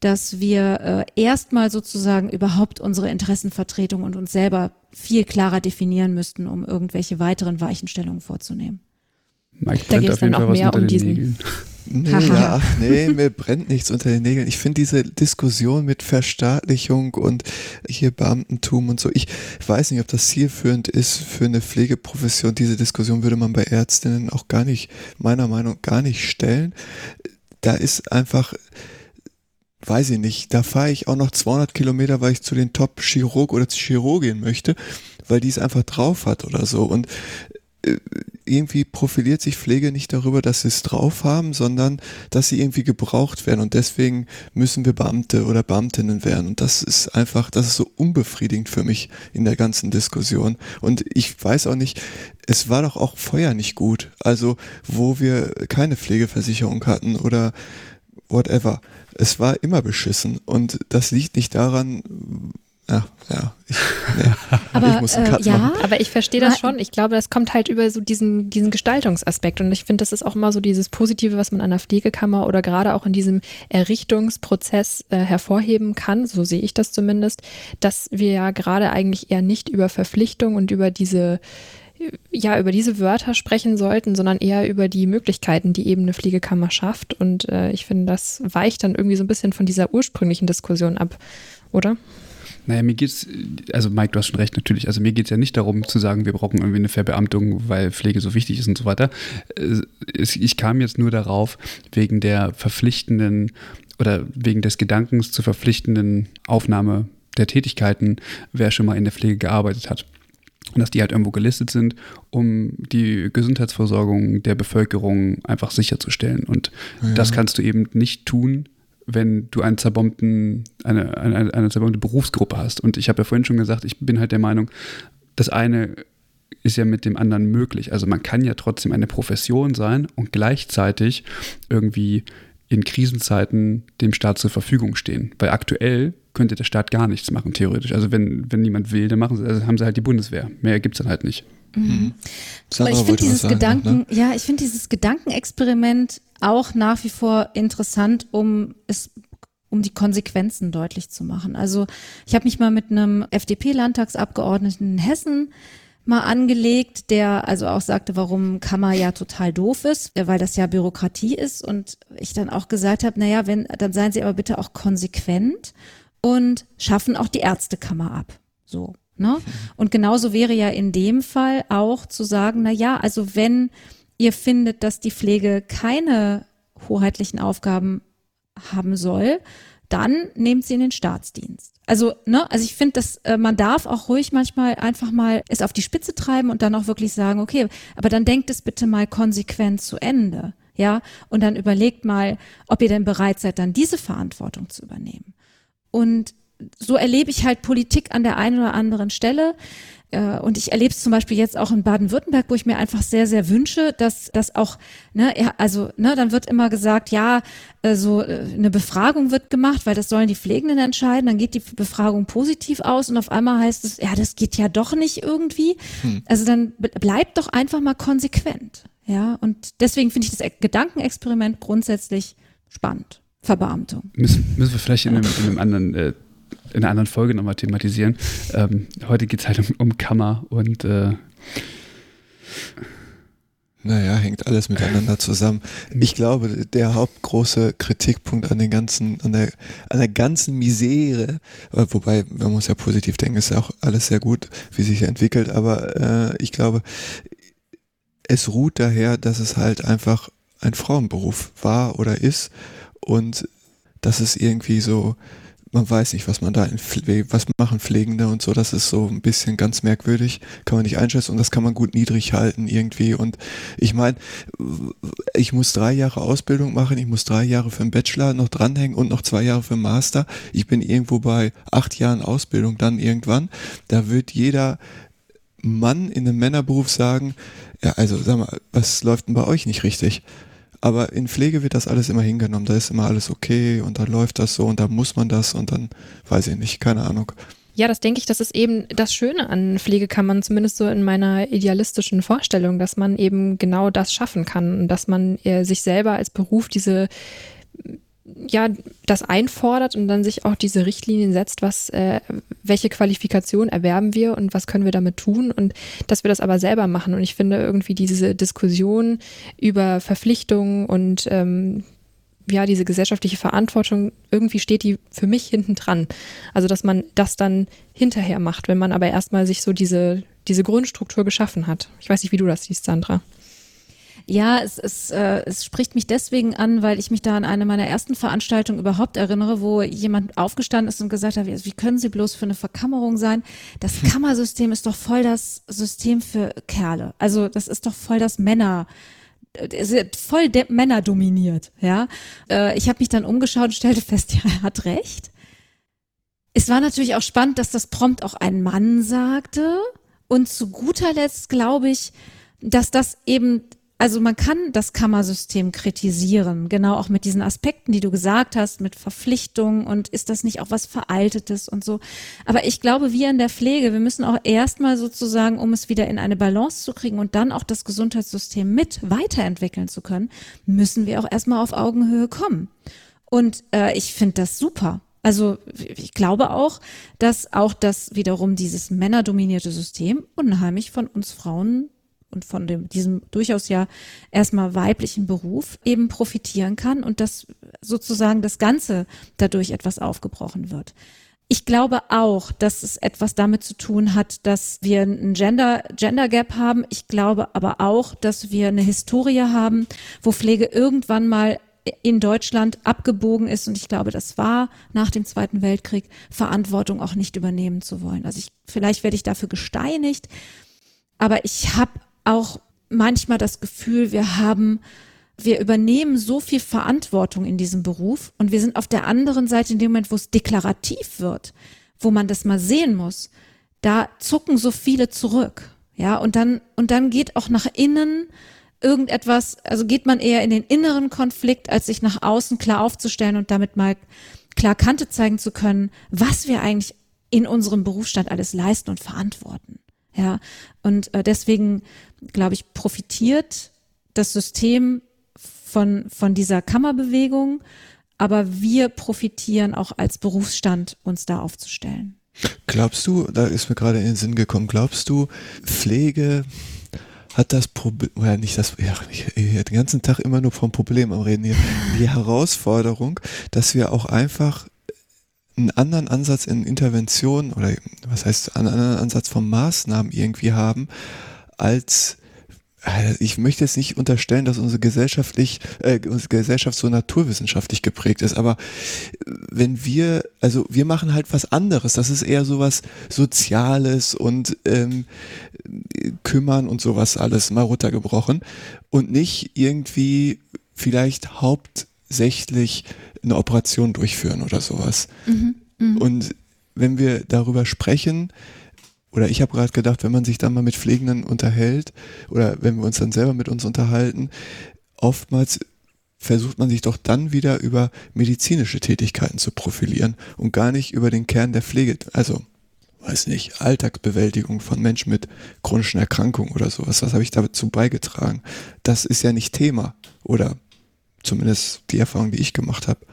dass wir äh, erstmal sozusagen überhaupt unsere Interessenvertretung und uns selber viel klarer definieren müssten, um irgendwelche weiteren Weichenstellungen vorzunehmen. Mike da geht es dann auch mehr um diesen. Nee, ja, ach nee, mir brennt nichts unter den Nägeln. Ich finde diese Diskussion mit Verstaatlichung und hier Beamtentum und so, ich weiß nicht, ob das zielführend ist für eine Pflegeprofession. Diese Diskussion würde man bei Ärztinnen auch gar nicht, meiner Meinung nach, gar nicht stellen. Da ist einfach, weiß ich nicht, da fahre ich auch noch 200 Kilometer, weil ich zu den Top-Chirurg oder Chirurgin möchte, weil die es einfach drauf hat oder so. Und irgendwie profiliert sich Pflege nicht darüber, dass sie es drauf haben, sondern dass sie irgendwie gebraucht werden. Und deswegen müssen wir Beamte oder Beamtinnen werden. Und das ist einfach, das ist so unbefriedigend für mich in der ganzen Diskussion. Und ich weiß auch nicht, es war doch auch vorher nicht gut, also wo wir keine Pflegeversicherung hatten oder whatever. Es war immer beschissen. Und das liegt nicht daran, ja, ja. Ich, nee, [LAUGHS] aber, ich muss einen Cut äh, ja, machen. aber ich verstehe das schon. Ich glaube, das kommt halt über so diesen, diesen Gestaltungsaspekt. Und ich finde, das ist auch immer so dieses Positive, was man an der Pflegekammer oder gerade auch in diesem Errichtungsprozess äh, hervorheben kann. So sehe ich das zumindest, dass wir ja gerade eigentlich eher nicht über Verpflichtung und über diese ja, über diese Wörter sprechen sollten, sondern eher über die Möglichkeiten, die eben eine Pflegekammer schafft. Und äh, ich finde, das weicht dann irgendwie so ein bisschen von dieser ursprünglichen Diskussion ab, oder? Naja, mir geht's, also Mike, du hast schon recht, natürlich. Also mir geht es ja nicht darum zu sagen, wir brauchen irgendwie eine Verbeamtung, weil Pflege so wichtig ist und so weiter. Ich kam jetzt nur darauf, wegen der verpflichtenden oder wegen des Gedankens zur verpflichtenden Aufnahme der Tätigkeiten, wer schon mal in der Pflege gearbeitet hat. Und dass die halt irgendwo gelistet sind, um die Gesundheitsversorgung der Bevölkerung einfach sicherzustellen. Und ja. das kannst du eben nicht tun, wenn du einen zerbombten, eine, eine, eine zerbombte Berufsgruppe hast. Und ich habe ja vorhin schon gesagt, ich bin halt der Meinung, das eine ist ja mit dem anderen möglich. Also man kann ja trotzdem eine Profession sein und gleichzeitig irgendwie in Krisenzeiten dem Staat zur Verfügung stehen. Weil aktuell könnte der Staat gar nichts machen, theoretisch. Also wenn, wenn niemand will, dann machen sie, also haben sie halt die Bundeswehr. Mehr gibt es dann halt nicht. Mhm. Aber ich finde dieses Gedanken, ne? ja, ich finde dieses Gedankenexperiment auch nach wie vor interessant, um es um die Konsequenzen deutlich zu machen. Also ich habe mich mal mit einem FDP-Landtagsabgeordneten in Hessen mal angelegt, der also auch sagte, warum Kammer ja total doof ist, weil das ja Bürokratie ist und ich dann auch gesagt habe, naja, wenn, dann seien Sie aber bitte auch konsequent und schaffen auch die Ärztekammer ab. So. Ne? Und genauso wäre ja in dem Fall auch zu sagen, na ja, also wenn ihr findet, dass die Pflege keine hoheitlichen Aufgaben haben soll, dann nehmt sie in den Staatsdienst. Also, ne, also ich finde, dass äh, man darf auch ruhig manchmal einfach mal es auf die Spitze treiben und dann auch wirklich sagen, okay, aber dann denkt es bitte mal konsequent zu Ende, ja, und dann überlegt mal, ob ihr denn bereit seid, dann diese Verantwortung zu übernehmen. Und so erlebe ich halt Politik an der einen oder anderen Stelle. Äh, und ich erlebe es zum Beispiel jetzt auch in Baden-Württemberg, wo ich mir einfach sehr, sehr wünsche, dass das auch, ne, also, ne, dann wird immer gesagt, ja, äh, so äh, eine Befragung wird gemacht, weil das sollen die Pflegenden entscheiden. Dann geht die Befragung positiv aus und auf einmal heißt es, ja, das geht ja doch nicht irgendwie. Hm. Also dann bleibt doch einfach mal konsequent. Ja, und deswegen finde ich das Gedankenexperiment grundsätzlich spannend. Verbeamtung. Müssen, müssen wir vielleicht in einem, in einem anderen äh, in einer anderen Folge nochmal thematisieren. Ähm, heute geht es halt um, um, Kammer und äh naja, hängt alles miteinander zusammen. Ich glaube, der hauptgroße Kritikpunkt an den ganzen, an der, an der ganzen Misere, äh, wobei man muss ja positiv denken, ist ja auch alles sehr gut, wie sich entwickelt, aber äh, ich glaube, es ruht daher, dass es halt einfach ein Frauenberuf war oder ist und dass es irgendwie so man weiß nicht, was man da in was machen Pflegende und so, das ist so ein bisschen ganz merkwürdig, kann man nicht einschätzen und das kann man gut niedrig halten irgendwie. Und ich meine, ich muss drei Jahre Ausbildung machen, ich muss drei Jahre für einen Bachelor noch dranhängen und noch zwei Jahre für einen Master, ich bin irgendwo bei acht Jahren Ausbildung dann irgendwann, da wird jeder Mann in einem Männerberuf sagen, ja, also sag mal, was läuft denn bei euch nicht richtig? Aber in Pflege wird das alles immer hingenommen. Da ist immer alles okay und dann läuft das so und da muss man das und dann weiß ich nicht, keine Ahnung. Ja, das denke ich, das ist eben das Schöne an Pflegekammern, zumindest so in meiner idealistischen Vorstellung, dass man eben genau das schaffen kann und dass man äh, sich selber als Beruf diese ja das einfordert und dann sich auch diese Richtlinien setzt, was äh, welche Qualifikation erwerben wir und was können wir damit tun und dass wir das aber selber machen. Und ich finde irgendwie diese Diskussion über Verpflichtungen und ähm, ja, diese gesellschaftliche Verantwortung, irgendwie steht die für mich hinten dran. Also, dass man das dann hinterher macht, wenn man aber erstmal sich so diese, diese Grundstruktur geschaffen hat. Ich weiß nicht, wie du das siehst, Sandra. Ja, es, es, äh, es spricht mich deswegen an, weil ich mich da an eine meiner ersten Veranstaltungen überhaupt erinnere, wo jemand aufgestanden ist und gesagt hat, wie können Sie bloß für eine Verkammerung sein? Das Kammersystem ist doch voll das System für Kerle. Also das ist doch voll das Männer voll Männer dominiert, ja. Äh, ich habe mich dann umgeschaut und stellte fest, [LAUGHS] ja, er hat recht. Es war natürlich auch spannend, dass das prompt auch ein Mann sagte. Und zu guter Letzt glaube ich, dass das eben also man kann das Kammersystem kritisieren, genau auch mit diesen Aspekten, die du gesagt hast, mit Verpflichtungen und ist das nicht auch was Veraltetes und so. Aber ich glaube, wir in der Pflege, wir müssen auch erstmal sozusagen, um es wieder in eine Balance zu kriegen und dann auch das Gesundheitssystem mit weiterentwickeln zu können, müssen wir auch erstmal auf Augenhöhe kommen. Und äh, ich finde das super. Also ich glaube auch, dass auch das wiederum dieses männerdominierte System unheimlich von uns Frauen und von dem, diesem durchaus ja erstmal weiblichen Beruf eben profitieren kann und dass sozusagen das Ganze dadurch etwas aufgebrochen wird. Ich glaube auch, dass es etwas damit zu tun hat, dass wir ein Gender, Gender Gap haben. Ich glaube aber auch, dass wir eine Historie haben, wo Pflege irgendwann mal in Deutschland abgebogen ist und ich glaube, das war nach dem Zweiten Weltkrieg Verantwortung auch nicht übernehmen zu wollen. Also ich, vielleicht werde ich dafür gesteinigt, aber ich habe auch manchmal das Gefühl, wir haben, wir übernehmen so viel Verantwortung in diesem Beruf und wir sind auf der anderen Seite in dem Moment, wo es deklarativ wird, wo man das mal sehen muss, da zucken so viele zurück. Ja, und dann, und dann geht auch nach innen irgendetwas, also geht man eher in den inneren Konflikt, als sich nach außen klar aufzustellen und damit mal klar Kante zeigen zu können, was wir eigentlich in unserem Berufsstand alles leisten und verantworten. Ja, und äh, deswegen glaube ich, profitiert das System von, von dieser Kammerbewegung, aber wir profitieren auch als Berufsstand, uns da aufzustellen. Glaubst du, da ist mir gerade in den Sinn gekommen, glaubst du, Pflege hat das Problem, oder nicht das, ja, ich, ich, den ganzen Tag immer nur vom Problem am Reden hier, die Herausforderung, dass wir auch einfach einen anderen Ansatz in Intervention oder was heißt einen anderen Ansatz von Maßnahmen irgendwie haben, als äh, ich möchte jetzt nicht unterstellen, dass unsere gesellschaftlich, äh, unsere Gesellschaft so naturwissenschaftlich geprägt ist, aber äh, wenn wir, also wir machen halt was anderes, das ist eher sowas Soziales und ähm, kümmern und sowas alles mal runtergebrochen und nicht irgendwie vielleicht hauptsächlich eine Operation durchführen oder sowas. Mhm, mh. Und wenn wir darüber sprechen, oder ich habe gerade gedacht, wenn man sich dann mal mit Pflegenden unterhält oder wenn wir uns dann selber mit uns unterhalten, oftmals versucht man sich doch dann wieder über medizinische Tätigkeiten zu profilieren und gar nicht über den Kern der Pflege, also weiß nicht, Alltagsbewältigung von Menschen mit chronischen Erkrankungen oder sowas. Was habe ich dazu beigetragen? Das ist ja nicht Thema oder zumindest die Erfahrung, die ich gemacht habe.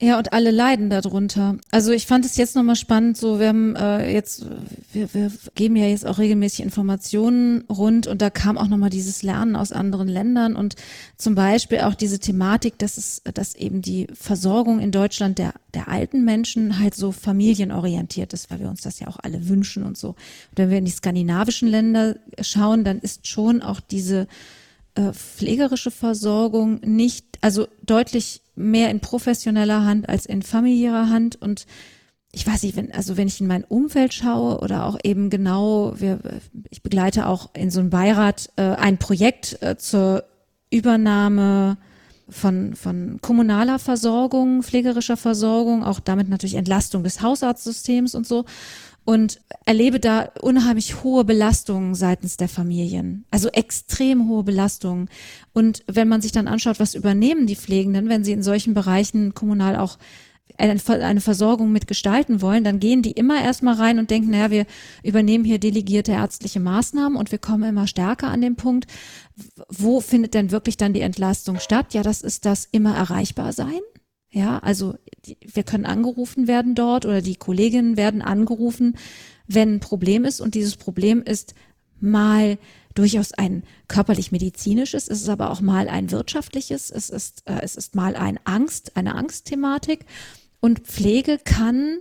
Ja, und alle leiden darunter. Also ich fand es jetzt nochmal spannend, so wir haben äh, jetzt, wir, wir geben ja jetzt auch regelmäßig Informationen rund und da kam auch nochmal dieses Lernen aus anderen Ländern und zum Beispiel auch diese Thematik, dass es, dass eben die Versorgung in Deutschland der, der alten Menschen halt so familienorientiert ist, weil wir uns das ja auch alle wünschen und so. Und wenn wir in die skandinavischen Länder schauen, dann ist schon auch diese äh, pflegerische Versorgung nicht, also deutlich mehr in professioneller Hand als in familiärer Hand. Und ich weiß nicht, wenn, also wenn ich in mein Umfeld schaue oder auch eben genau, wir, ich begleite auch in so einem Beirat äh, ein Projekt äh, zur Übernahme von, von kommunaler Versorgung, pflegerischer Versorgung, auch damit natürlich Entlastung des Hausarztsystems und so und erlebe da unheimlich hohe Belastungen seitens der Familien. Also extrem hohe Belastungen. Und wenn man sich dann anschaut, was übernehmen die Pflegenden, wenn sie in solchen Bereichen kommunal auch eine Versorgung mitgestalten wollen, dann gehen die immer erstmal rein und denken, naja, wir übernehmen hier delegierte ärztliche Maßnahmen und wir kommen immer stärker an den Punkt, wo findet denn wirklich dann die Entlastung statt? Ja, das ist das immer erreichbar sein Ja, also die, wir können angerufen werden dort oder die Kolleginnen werden angerufen, wenn ein Problem ist und dieses Problem ist mal durchaus ein körperlich-medizinisches, es ist aber auch mal ein wirtschaftliches, es ist, äh, es ist mal ein Angst, eine Angstthematik. Und Pflege kann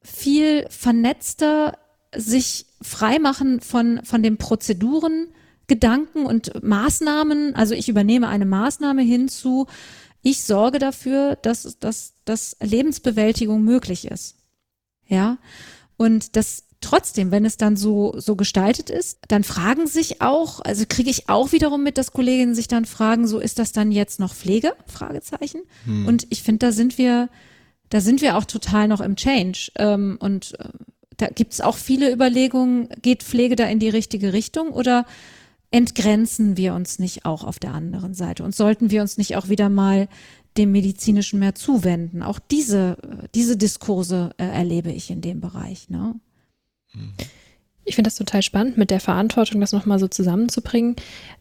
viel vernetzter sich freimachen von, von den Prozeduren, Gedanken und Maßnahmen. Also ich übernehme eine Maßnahme hinzu, ich sorge dafür, dass, dass, dass Lebensbewältigung möglich ist. Ja. Und das trotzdem, wenn es dann so, so gestaltet ist, dann fragen sich auch, also kriege ich auch wiederum mit, dass Kolleginnen sich dann fragen, so ist das dann jetzt noch Pflege? Fragezeichen. Hm. Und ich finde, da sind wir, da sind wir auch total noch im Change. Ähm, und äh, da gibt es auch viele Überlegungen, geht Pflege da in die richtige Richtung oder entgrenzen wir uns nicht auch auf der anderen Seite? Und sollten wir uns nicht auch wieder mal dem Medizinischen mehr zuwenden? Auch diese, äh, diese Diskurse äh, erlebe ich in dem Bereich. Ne? Ich finde das total spannend, mit der Verantwortung das nochmal so zusammenzubringen,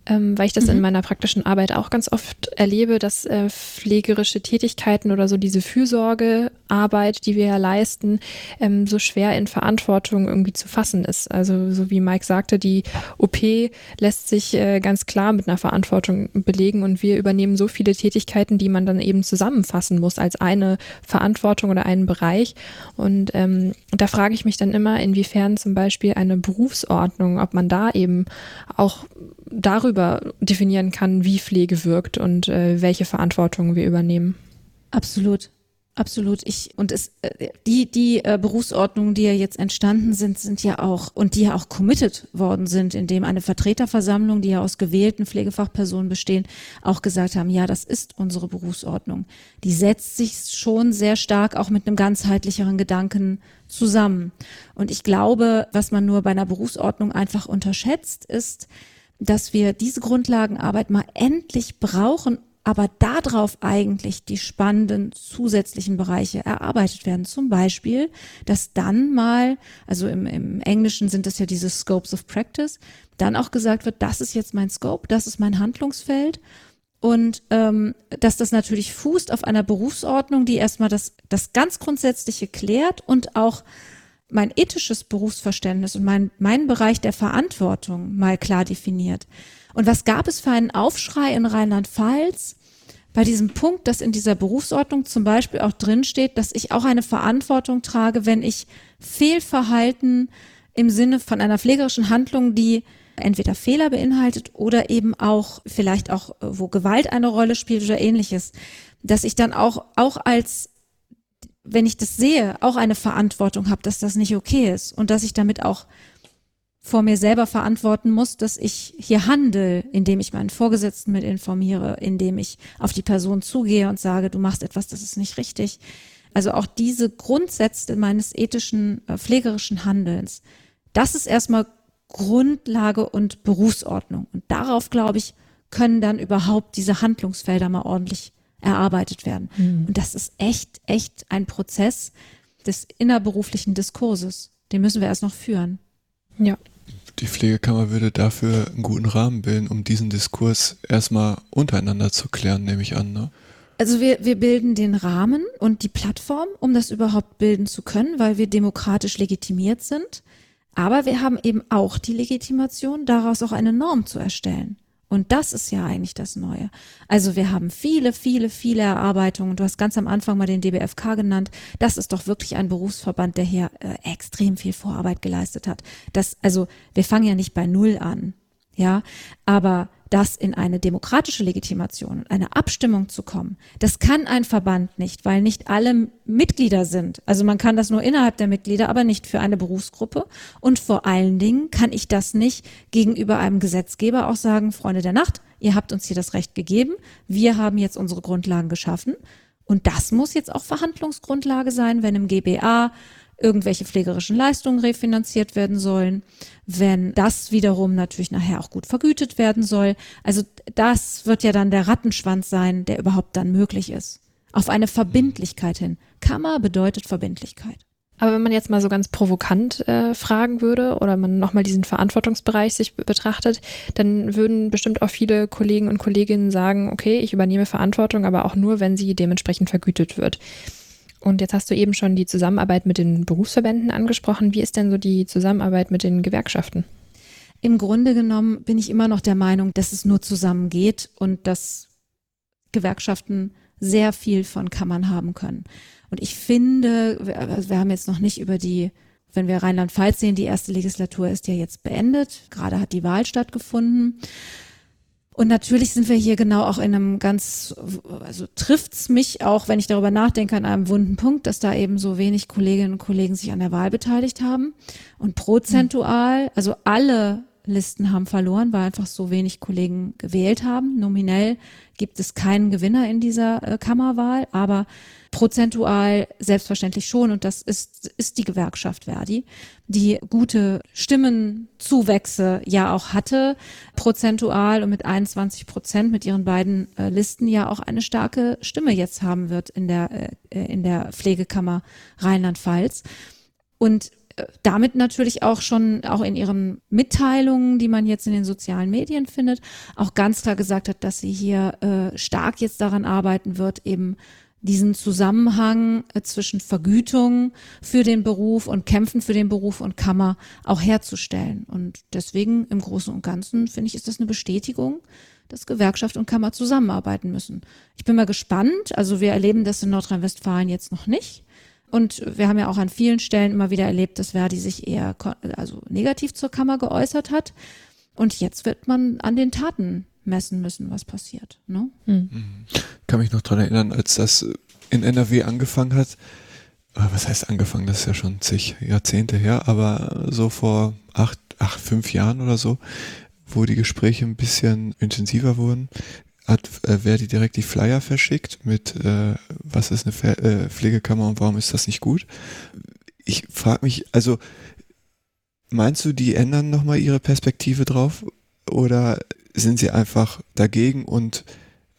ähm, weil ich das mhm. in meiner praktischen Arbeit auch ganz oft erlebe, dass äh, pflegerische Tätigkeiten oder so diese Fürsorgearbeit, die wir ja leisten, ähm, so schwer in Verantwortung irgendwie zu fassen ist. Also so wie Mike sagte, die OP lässt sich äh, ganz klar mit einer Verantwortung belegen und wir übernehmen so viele Tätigkeiten, die man dann eben zusammenfassen muss als eine Verantwortung oder einen Bereich. Und ähm, da frage ich mich dann immer, inwiefern zum Beispiel eine Berufsordnung, ob man da eben auch darüber definieren kann, wie Pflege wirkt und äh, welche Verantwortung wir übernehmen. Absolut. Absolut. Ich und es äh, die die äh, Berufsordnungen, die ja jetzt entstanden sind, sind ja auch und die ja auch committed worden sind, indem eine Vertreterversammlung, die ja aus gewählten Pflegefachpersonen bestehen, auch gesagt haben, ja, das ist unsere Berufsordnung. Die setzt sich schon sehr stark auch mit einem ganzheitlicheren Gedanken zusammen. Und ich glaube, was man nur bei einer Berufsordnung einfach unterschätzt, ist, dass wir diese Grundlagenarbeit mal endlich brauchen, aber darauf eigentlich die spannenden zusätzlichen Bereiche erarbeitet werden. Zum Beispiel, dass dann mal, also im, im Englischen sind das ja diese Scopes of Practice, dann auch gesagt wird, das ist jetzt mein Scope, das ist mein Handlungsfeld. Und ähm, dass das natürlich fußt auf einer Berufsordnung, die erstmal das, das ganz Grundsätzliche klärt und auch mein ethisches Berufsverständnis und mein, mein Bereich der Verantwortung mal klar definiert. Und was gab es für einen Aufschrei in Rheinland-Pfalz bei diesem Punkt, dass in dieser Berufsordnung zum Beispiel auch drinsteht, dass ich auch eine Verantwortung trage, wenn ich Fehlverhalten im Sinne von einer pflegerischen Handlung, die entweder Fehler beinhaltet oder eben auch vielleicht auch, wo Gewalt eine Rolle spielt oder ähnliches, dass ich dann auch, auch als wenn ich das sehe, auch eine Verantwortung habe, dass das nicht okay ist und dass ich damit auch vor mir selber verantworten muss, dass ich hier handle, indem ich meinen Vorgesetzten mit informiere, indem ich auf die Person zugehe und sage, du machst etwas, das ist nicht richtig. Also auch diese Grundsätze meines ethischen, äh, pflegerischen Handelns, das ist erstmal Grundlage und Berufsordnung. Und darauf, glaube ich, können dann überhaupt diese Handlungsfelder mal ordentlich erarbeitet werden. Mhm. Und das ist echt, echt ein Prozess des innerberuflichen Diskurses. Den müssen wir erst noch führen. Ja. Die Pflegekammer würde dafür einen guten Rahmen bilden, um diesen Diskurs erstmal untereinander zu klären, nehme ich an. Ne? Also wir, wir bilden den Rahmen und die Plattform, um das überhaupt bilden zu können, weil wir demokratisch legitimiert sind. Aber wir haben eben auch die Legitimation, daraus auch eine Norm zu erstellen. Und das ist ja eigentlich das Neue. Also wir haben viele, viele, viele Erarbeitungen. Du hast ganz am Anfang mal den DBFK genannt. Das ist doch wirklich ein Berufsverband, der hier äh, extrem viel Vorarbeit geleistet hat. Das, also wir fangen ja nicht bei Null an. Ja, aber das in eine demokratische Legitimation, eine Abstimmung zu kommen, das kann ein Verband nicht, weil nicht alle Mitglieder sind. Also man kann das nur innerhalb der Mitglieder, aber nicht für eine Berufsgruppe. Und vor allen Dingen kann ich das nicht gegenüber einem Gesetzgeber auch sagen, Freunde der Nacht, ihr habt uns hier das Recht gegeben, wir haben jetzt unsere Grundlagen geschaffen. Und das muss jetzt auch Verhandlungsgrundlage sein, wenn im GBA irgendwelche pflegerischen Leistungen refinanziert werden sollen, wenn das wiederum natürlich nachher auch gut vergütet werden soll. Also das wird ja dann der Rattenschwanz sein, der überhaupt dann möglich ist. Auf eine Verbindlichkeit hin. Kammer bedeutet Verbindlichkeit. Aber wenn man jetzt mal so ganz provokant äh, fragen würde oder man nochmal diesen Verantwortungsbereich sich betrachtet, dann würden bestimmt auch viele Kollegen und Kolleginnen sagen, okay, ich übernehme Verantwortung, aber auch nur, wenn sie dementsprechend vergütet wird. Und jetzt hast du eben schon die Zusammenarbeit mit den Berufsverbänden angesprochen. Wie ist denn so die Zusammenarbeit mit den Gewerkschaften? Im Grunde genommen bin ich immer noch der Meinung, dass es nur zusammen geht und dass Gewerkschaften sehr viel von Kammern haben können. Und ich finde, wir, wir haben jetzt noch nicht über die, wenn wir Rheinland-Pfalz sehen, die erste Legislatur ist ja jetzt beendet. Gerade hat die Wahl stattgefunden. Und natürlich sind wir hier genau auch in einem ganz, also trifft's mich auch, wenn ich darüber nachdenke, an einem wunden Punkt, dass da eben so wenig Kolleginnen und Kollegen sich an der Wahl beteiligt haben. Und prozentual, also alle Listen haben verloren, weil einfach so wenig Kollegen gewählt haben. Nominell gibt es keinen Gewinner in dieser äh, Kammerwahl, aber prozentual selbstverständlich schon. Und das ist, ist die Gewerkschaft Verdi, die gute Stimmenzuwächse ja auch hatte, prozentual und mit 21 Prozent mit ihren beiden äh, Listen ja auch eine starke Stimme jetzt haben wird in der, äh, in der Pflegekammer Rheinland-Pfalz. Und damit natürlich auch schon auch in ihren Mitteilungen, die man jetzt in den sozialen Medien findet, auch ganz klar gesagt hat, dass sie hier äh, stark jetzt daran arbeiten wird, eben diesen Zusammenhang äh, zwischen Vergütung für den Beruf und Kämpfen für den Beruf und Kammer auch herzustellen. Und deswegen im Großen und Ganzen finde ich, ist das eine Bestätigung, dass Gewerkschaft und Kammer zusammenarbeiten müssen. Ich bin mal gespannt. Also wir erleben das in Nordrhein-Westfalen jetzt noch nicht. Und wir haben ja auch an vielen Stellen immer wieder erlebt, dass Verdi sich eher also negativ zur Kammer geäußert hat. Und jetzt wird man an den Taten messen müssen, was passiert. Ne? Hm. Kann mich noch dran erinnern, als das in NRW angefangen hat. Was heißt angefangen? Das ist ja schon zig Jahrzehnte her, aber so vor acht, acht, fünf Jahren oder so, wo die Gespräche ein bisschen intensiver wurden, hat äh, Verdi direkt die Flyer verschickt mit, äh, was ist eine Ver äh, Pflegekammer und warum ist das nicht gut? Ich frage mich, also meinst du, die ändern nochmal ihre Perspektive drauf oder sind sie einfach dagegen und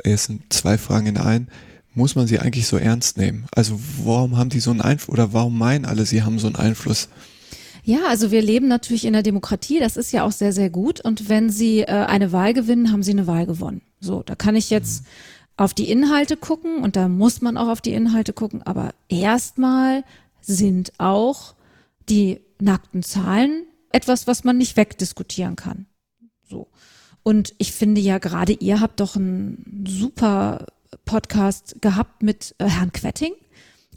jetzt sind zwei Fragen in ein, muss man sie eigentlich so ernst nehmen? Also warum haben die so einen Einfluss oder warum meinen alle, sie haben so einen Einfluss? Ja, also wir leben natürlich in der Demokratie, das ist ja auch sehr, sehr gut. Und wenn Sie äh, eine Wahl gewinnen, haben Sie eine Wahl gewonnen. So, da kann ich jetzt mhm. auf die Inhalte gucken und da muss man auch auf die Inhalte gucken. Aber erstmal sind auch die nackten Zahlen etwas, was man nicht wegdiskutieren kann. Und ich finde ja gerade ihr habt doch einen super Podcast gehabt mit äh, Herrn Quetting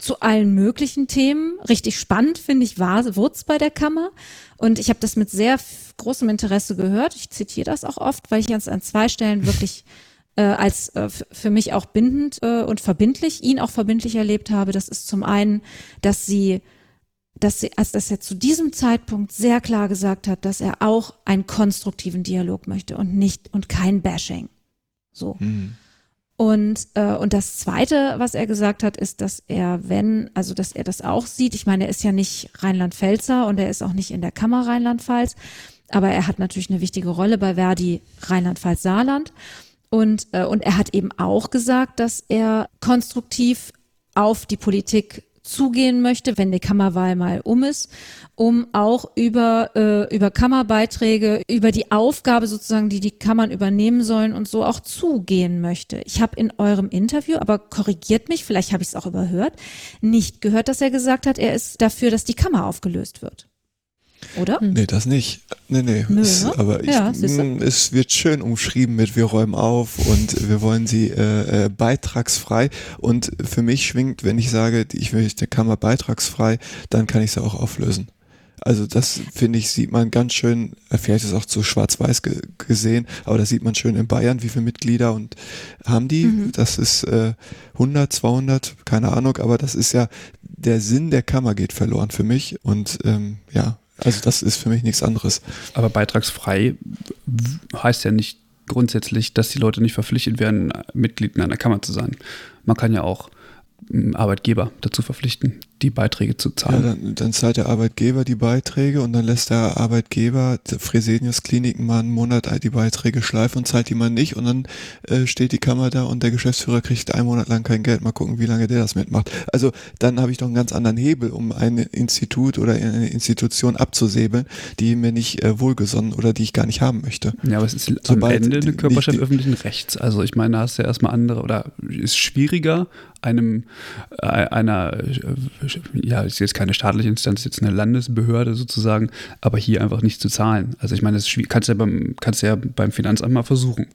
zu allen möglichen Themen. Richtig spannend, finde ich, war Wurz bei der Kammer. Und ich habe das mit sehr großem Interesse gehört. Ich zitiere das auch oft, weil ich jetzt an zwei Stellen wirklich [LAUGHS] äh, als äh, für mich auch bindend äh, und verbindlich, ihn auch verbindlich erlebt habe. Das ist zum einen, dass sie dass sie, als dass er zu diesem Zeitpunkt sehr klar gesagt hat, dass er auch einen konstruktiven Dialog möchte und nicht und kein Bashing. So. Mhm. Und, äh, und das Zweite, was er gesagt hat, ist, dass er, wenn, also dass er das auch sieht, ich meine, er ist ja nicht Rheinland-Pfälzer und er ist auch nicht in der Kammer Rheinland-Pfalz, aber er hat natürlich eine wichtige Rolle bei Verdi Rheinland-Pfalz-Saarland. Und, äh, und er hat eben auch gesagt, dass er konstruktiv auf die Politik zugehen möchte, wenn die Kammerwahl mal um ist, um auch über, äh, über Kammerbeiträge, über die Aufgabe sozusagen, die die Kammern übernehmen sollen und so auch zugehen möchte. Ich habe in eurem Interview, aber korrigiert mich, vielleicht habe ich es auch überhört, nicht gehört, dass er gesagt hat, er ist dafür, dass die Kammer aufgelöst wird. Oder? Hm. Nee, das nicht. Nee, nee. Nö, es, ne? Aber ich, ja, hm, es wird schön umschrieben mit wir räumen auf und wir wollen sie äh, äh, beitragsfrei. Und für mich schwingt, wenn ich sage, ich möchte Kammer beitragsfrei, dann kann ich sie auch auflösen. Also das finde ich, sieht man ganz schön, äh, vielleicht ist es auch zu schwarz-weiß ge gesehen, aber das sieht man schön in Bayern, wie viele Mitglieder und haben die, mhm. das ist äh, 100, 200, keine Ahnung, aber das ist ja, der Sinn der Kammer geht verloren für mich und ähm, ja, also das ist für mich nichts anderes. Aber beitragsfrei heißt ja nicht grundsätzlich, dass die Leute nicht verpflichtet werden, Mitglied in einer Kammer zu sein. Man kann ja auch Arbeitgeber dazu verpflichten, die Beiträge zu zahlen. Ja, dann, dann, zahlt der Arbeitgeber die Beiträge und dann lässt der Arbeitgeber Fresenius Kliniken mal einen Monat die Beiträge schleifen und zahlt die mal nicht und dann äh, steht die Kammer da und der Geschäftsführer kriegt einen Monat lang kein Geld. Mal gucken, wie lange der das mitmacht. Also dann habe ich doch einen ganz anderen Hebel, um ein Institut oder eine Institution abzusäbeln, die mir nicht äh, wohlgesonnen oder die ich gar nicht haben möchte. Ja, aber es ist Sobald am Ende eine Körperschaft öffentlichen Rechts. Also ich meine, da hast du ja erstmal andere oder ist schwieriger, einem äh, einer, äh, ja, ist jetzt keine staatliche Instanz, jetzt eine Landesbehörde sozusagen, aber hier einfach nicht zu zahlen. Also ich meine, das kannst du ja beim, kannst ja beim Finanzamt mal versuchen.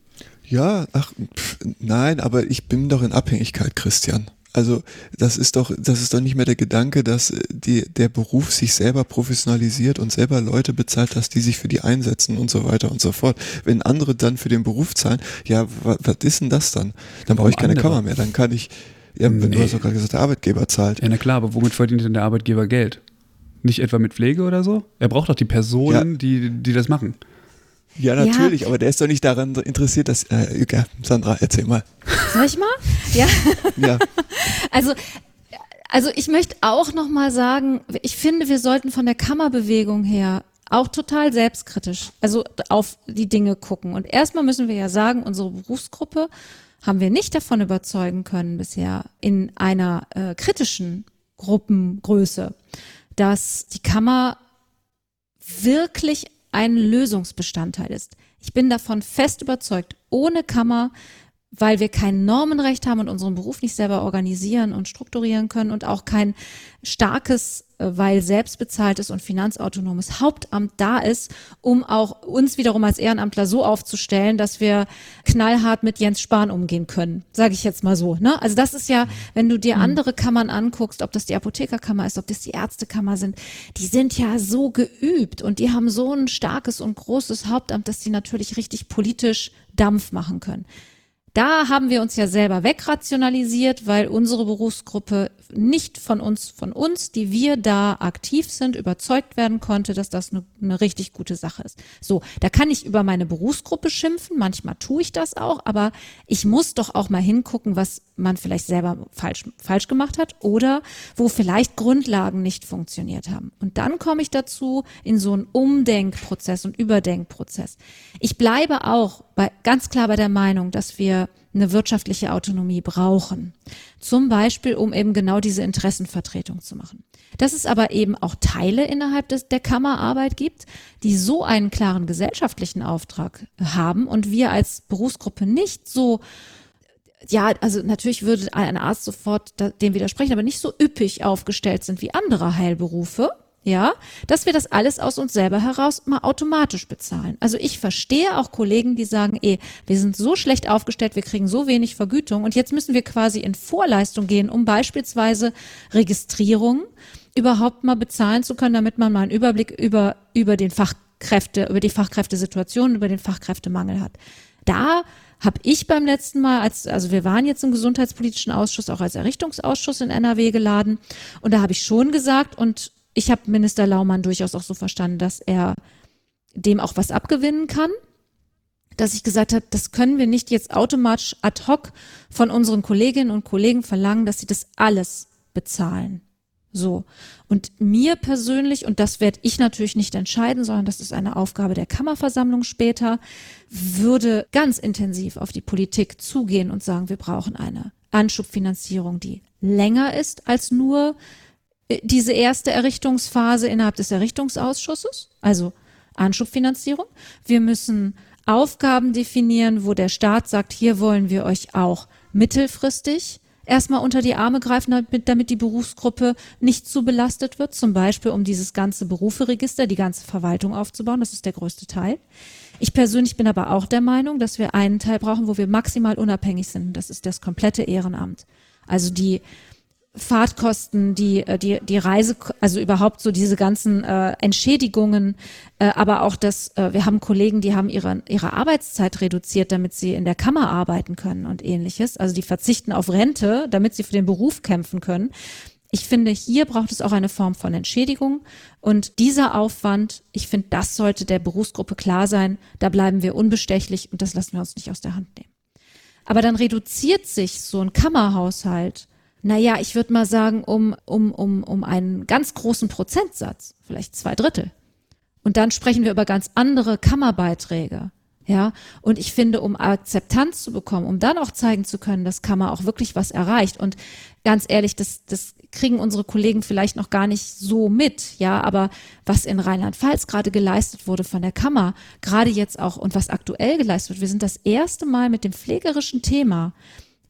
Ja, ach, pf, nein, aber ich bin doch in Abhängigkeit, Christian. Also das ist doch, das ist doch nicht mehr der Gedanke, dass äh, die, der Beruf sich selber professionalisiert und selber Leute bezahlt, dass die sich für die einsetzen und so weiter und so fort. Wenn andere dann für den Beruf zahlen, ja, was, was ist denn das dann? Dann brauche ich keine andere? Kammer mehr. Dann kann ich, ja, wenn nee. du hast doch gerade gesagt, der Arbeitgeber zahlt. Ja, na klar, aber womit verdient denn der Arbeitgeber Geld? Nicht etwa mit Pflege oder so? Er braucht doch die Personen, ja. die, die das machen. Ja, natürlich, ja. aber der ist doch nicht daran interessiert, dass. Äh, ja, Sandra, erzähl mal. Soll ich mal? Ja. ja. [LAUGHS] Also, also ich möchte auch noch mal sagen, ich finde, wir sollten von der Kammerbewegung her auch total selbstkritisch, also auf die Dinge gucken. Und erstmal müssen wir ja sagen, unsere Berufsgruppe haben wir nicht davon überzeugen können bisher in einer äh, kritischen Gruppengröße, dass die Kammer wirklich ein Lösungsbestandteil ist. Ich bin davon fest überzeugt, ohne Kammer weil wir kein Normenrecht haben und unseren Beruf nicht selber organisieren und strukturieren können und auch kein starkes, weil selbstbezahltes und finanzautonomes Hauptamt da ist, um auch uns wiederum als Ehrenamtler so aufzustellen, dass wir knallhart mit Jens Spahn umgehen können, sage ich jetzt mal so. Ne? Also das ist ja, wenn du dir mhm. andere Kammern anguckst, ob das die Apothekerkammer ist, ob das die Ärztekammer sind, die sind ja so geübt und die haben so ein starkes und großes Hauptamt, dass die natürlich richtig politisch Dampf machen können. Da haben wir uns ja selber wegrationalisiert, weil unsere Berufsgruppe nicht von uns, von uns, die wir da aktiv sind, überzeugt werden konnte, dass das eine, eine richtig gute Sache ist. So, da kann ich über meine Berufsgruppe schimpfen, manchmal tue ich das auch, aber ich muss doch auch mal hingucken, was man vielleicht selber falsch, falsch gemacht hat oder wo vielleicht Grundlagen nicht funktioniert haben. Und dann komme ich dazu in so einen Umdenkprozess und Überdenkprozess. Ich bleibe auch bei, ganz klar bei der Meinung, dass wir eine wirtschaftliche Autonomie brauchen. Zum Beispiel, um eben genau diese Interessenvertretung zu machen. Dass es aber eben auch Teile innerhalb des, der Kammerarbeit gibt, die so einen klaren gesellschaftlichen Auftrag haben und wir als Berufsgruppe nicht so ja, also natürlich würde ein Arzt sofort dem widersprechen, aber nicht so üppig aufgestellt sind wie andere Heilberufe, ja, dass wir das alles aus uns selber heraus mal automatisch bezahlen. Also ich verstehe auch Kollegen, die sagen, eh, wir sind so schlecht aufgestellt, wir kriegen so wenig Vergütung und jetzt müssen wir quasi in Vorleistung gehen, um beispielsweise Registrierung überhaupt mal bezahlen zu können, damit man mal einen Überblick über, über den Fachkräfte, über die Fachkräftesituation, über den Fachkräftemangel hat. Da habe ich beim letzten Mal, als, also wir waren jetzt im Gesundheitspolitischen Ausschuss, auch als Errichtungsausschuss in NRW geladen, und da habe ich schon gesagt, und ich habe Minister Laumann durchaus auch so verstanden, dass er dem auch was abgewinnen kann. Dass ich gesagt habe, das können wir nicht jetzt automatisch ad hoc von unseren Kolleginnen und Kollegen verlangen, dass sie das alles bezahlen. So. Und mir persönlich, und das werde ich natürlich nicht entscheiden, sondern das ist eine Aufgabe der Kammerversammlung später, würde ganz intensiv auf die Politik zugehen und sagen, wir brauchen eine Anschubfinanzierung, die länger ist als nur diese erste Errichtungsphase innerhalb des Errichtungsausschusses, also Anschubfinanzierung. Wir müssen Aufgaben definieren, wo der Staat sagt, hier wollen wir euch auch mittelfristig erstmal unter die Arme greifen, damit, damit die Berufsgruppe nicht zu belastet wird, zum Beispiel um dieses ganze Beruferegister, die ganze Verwaltung aufzubauen. Das ist der größte Teil. Ich persönlich bin aber auch der Meinung, dass wir einen Teil brauchen, wo wir maximal unabhängig sind. Das ist das komplette Ehrenamt. Also die Fahrtkosten, die, äh, die, die Reise, also überhaupt so diese ganzen äh, Entschädigungen, äh, aber auch das, äh, wir haben Kollegen, die haben ihre, ihre Arbeitszeit reduziert, damit sie in der Kammer arbeiten können und ähnliches. Also die verzichten auf Rente, damit sie für den Beruf kämpfen können. Ich finde, hier braucht es auch eine Form von Entschädigung. Und dieser Aufwand, ich finde, das sollte der Berufsgruppe klar sein. Da bleiben wir unbestechlich und das lassen wir uns nicht aus der Hand nehmen. Aber dann reduziert sich so ein Kammerhaushalt Naja, ich würde mal sagen, um, um, um, um einen ganz großen Prozentsatz, vielleicht zwei Drittel. Und dann sprechen wir über ganz andere Kammerbeiträge. Ja, und ich finde, um Akzeptanz zu bekommen, um dann auch zeigen zu können, dass Kammer auch wirklich was erreicht. Und ganz ehrlich, das, das kriegen unsere Kollegen vielleicht noch gar nicht so mit. Ja, aber was in Rheinland-Pfalz gerade geleistet wurde von der Kammer, gerade jetzt auch und was aktuell geleistet wird, wir sind das erste Mal mit dem pflegerischen Thema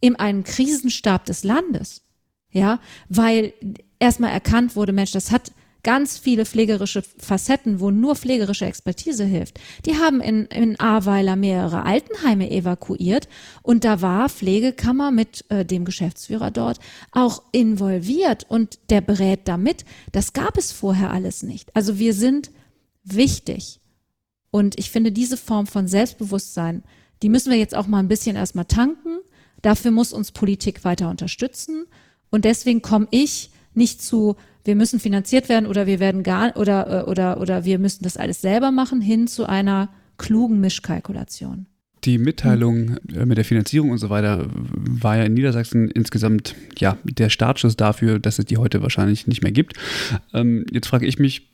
in einem Krisenstab des Landes. Ja, weil erstmal erkannt wurde, Mensch, das hat ganz viele pflegerische Facetten, wo nur pflegerische Expertise hilft. Die haben in, in Ahrweiler mehrere Altenheime evakuiert und da war Pflegekammer mit äh, dem Geschäftsführer dort auch involviert und der berät damit. Das gab es vorher alles nicht. Also wir sind wichtig. Und ich finde, diese Form von Selbstbewusstsein, die müssen wir jetzt auch mal ein bisschen erstmal tanken. Dafür muss uns Politik weiter unterstützen. Und deswegen komme ich nicht zu wir müssen finanziert werden oder wir werden gar oder äh, oder oder wir müssen das alles selber machen hin zu einer klugen Mischkalkulation. Die Mitteilung hm. mit der Finanzierung und so weiter war ja in Niedersachsen insgesamt ja der Startschuss dafür, dass es die heute wahrscheinlich nicht mehr gibt. Ähm, jetzt frage ich mich,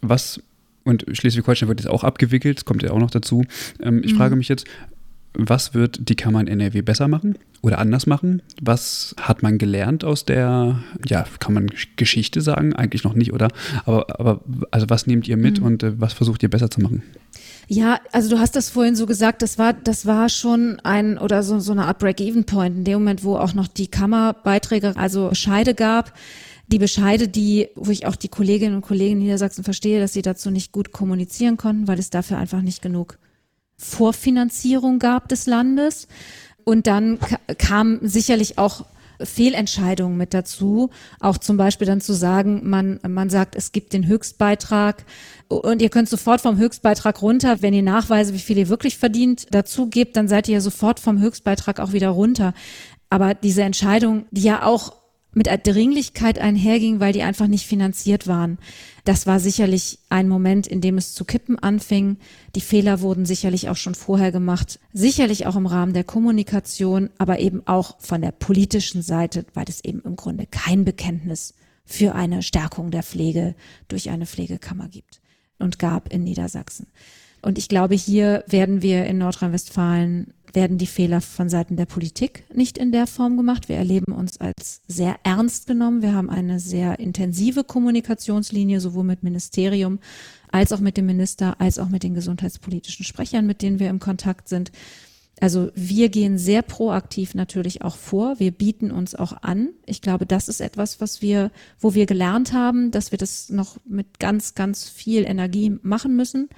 was und Schleswig-Holstein wird jetzt auch abgewickelt, das kommt ja auch noch dazu. Ähm, ich mhm. frage mich jetzt, was wird die Kammer in NRW besser machen oder anders machen? Was hat man gelernt aus der, ja, kann man Geschichte sagen? Eigentlich noch nicht, oder? Aber, aber also was nehmt ihr mit mhm. und äh, was versucht ihr besser zu machen? Ja, also du hast das vorhin so gesagt, das war, das war schon ein oder so, so eine Art Break-Even-Point in dem Moment, wo auch noch die Kammerbeiträge, also Scheide gab. Die Bescheide, die, wo ich auch die Kolleginnen und Kollegen in Niedersachsen verstehe, dass sie dazu nicht gut kommunizieren konnten, weil es dafür einfach nicht genug Vorfinanzierung gab des Landes. Und dann kam sicherlich auch Fehlentscheidungen mit dazu. Auch zum Beispiel dann zu sagen, man, man sagt, es gibt den Höchstbeitrag und ihr könnt sofort vom Höchstbeitrag runter, wenn ihr Nachweise, wie viel ihr wirklich verdient, dazu gebt, dann seid ihr ja sofort vom Höchstbeitrag auch wieder runter. Aber diese Entscheidung, die ja auch mit Dringlichkeit einherging, weil die einfach nicht finanziert waren. Das war sicherlich ein Moment, in dem es zu kippen anfing. Die Fehler wurden sicherlich auch schon vorher gemacht, sicherlich auch im Rahmen der Kommunikation, aber eben auch von der politischen Seite, weil es eben im Grunde kein Bekenntnis für eine Stärkung der Pflege durch eine Pflegekammer gibt und gab in Niedersachsen. Und ich glaube, hier werden wir in Nordrhein-Westfalen werden die Fehler von Seiten der Politik nicht in der Form gemacht. Wir erleben uns als sehr ernst genommen. Wir haben eine sehr intensive Kommunikationslinie, sowohl mit Ministerium als auch mit dem Minister, als auch mit den gesundheitspolitischen Sprechern, mit denen wir im Kontakt sind. Also wir gehen sehr proaktiv natürlich auch vor. Wir bieten uns auch an. Ich glaube, das ist etwas, was wir, wo wir gelernt haben, dass wir das noch mit ganz, ganz viel Energie machen müssen.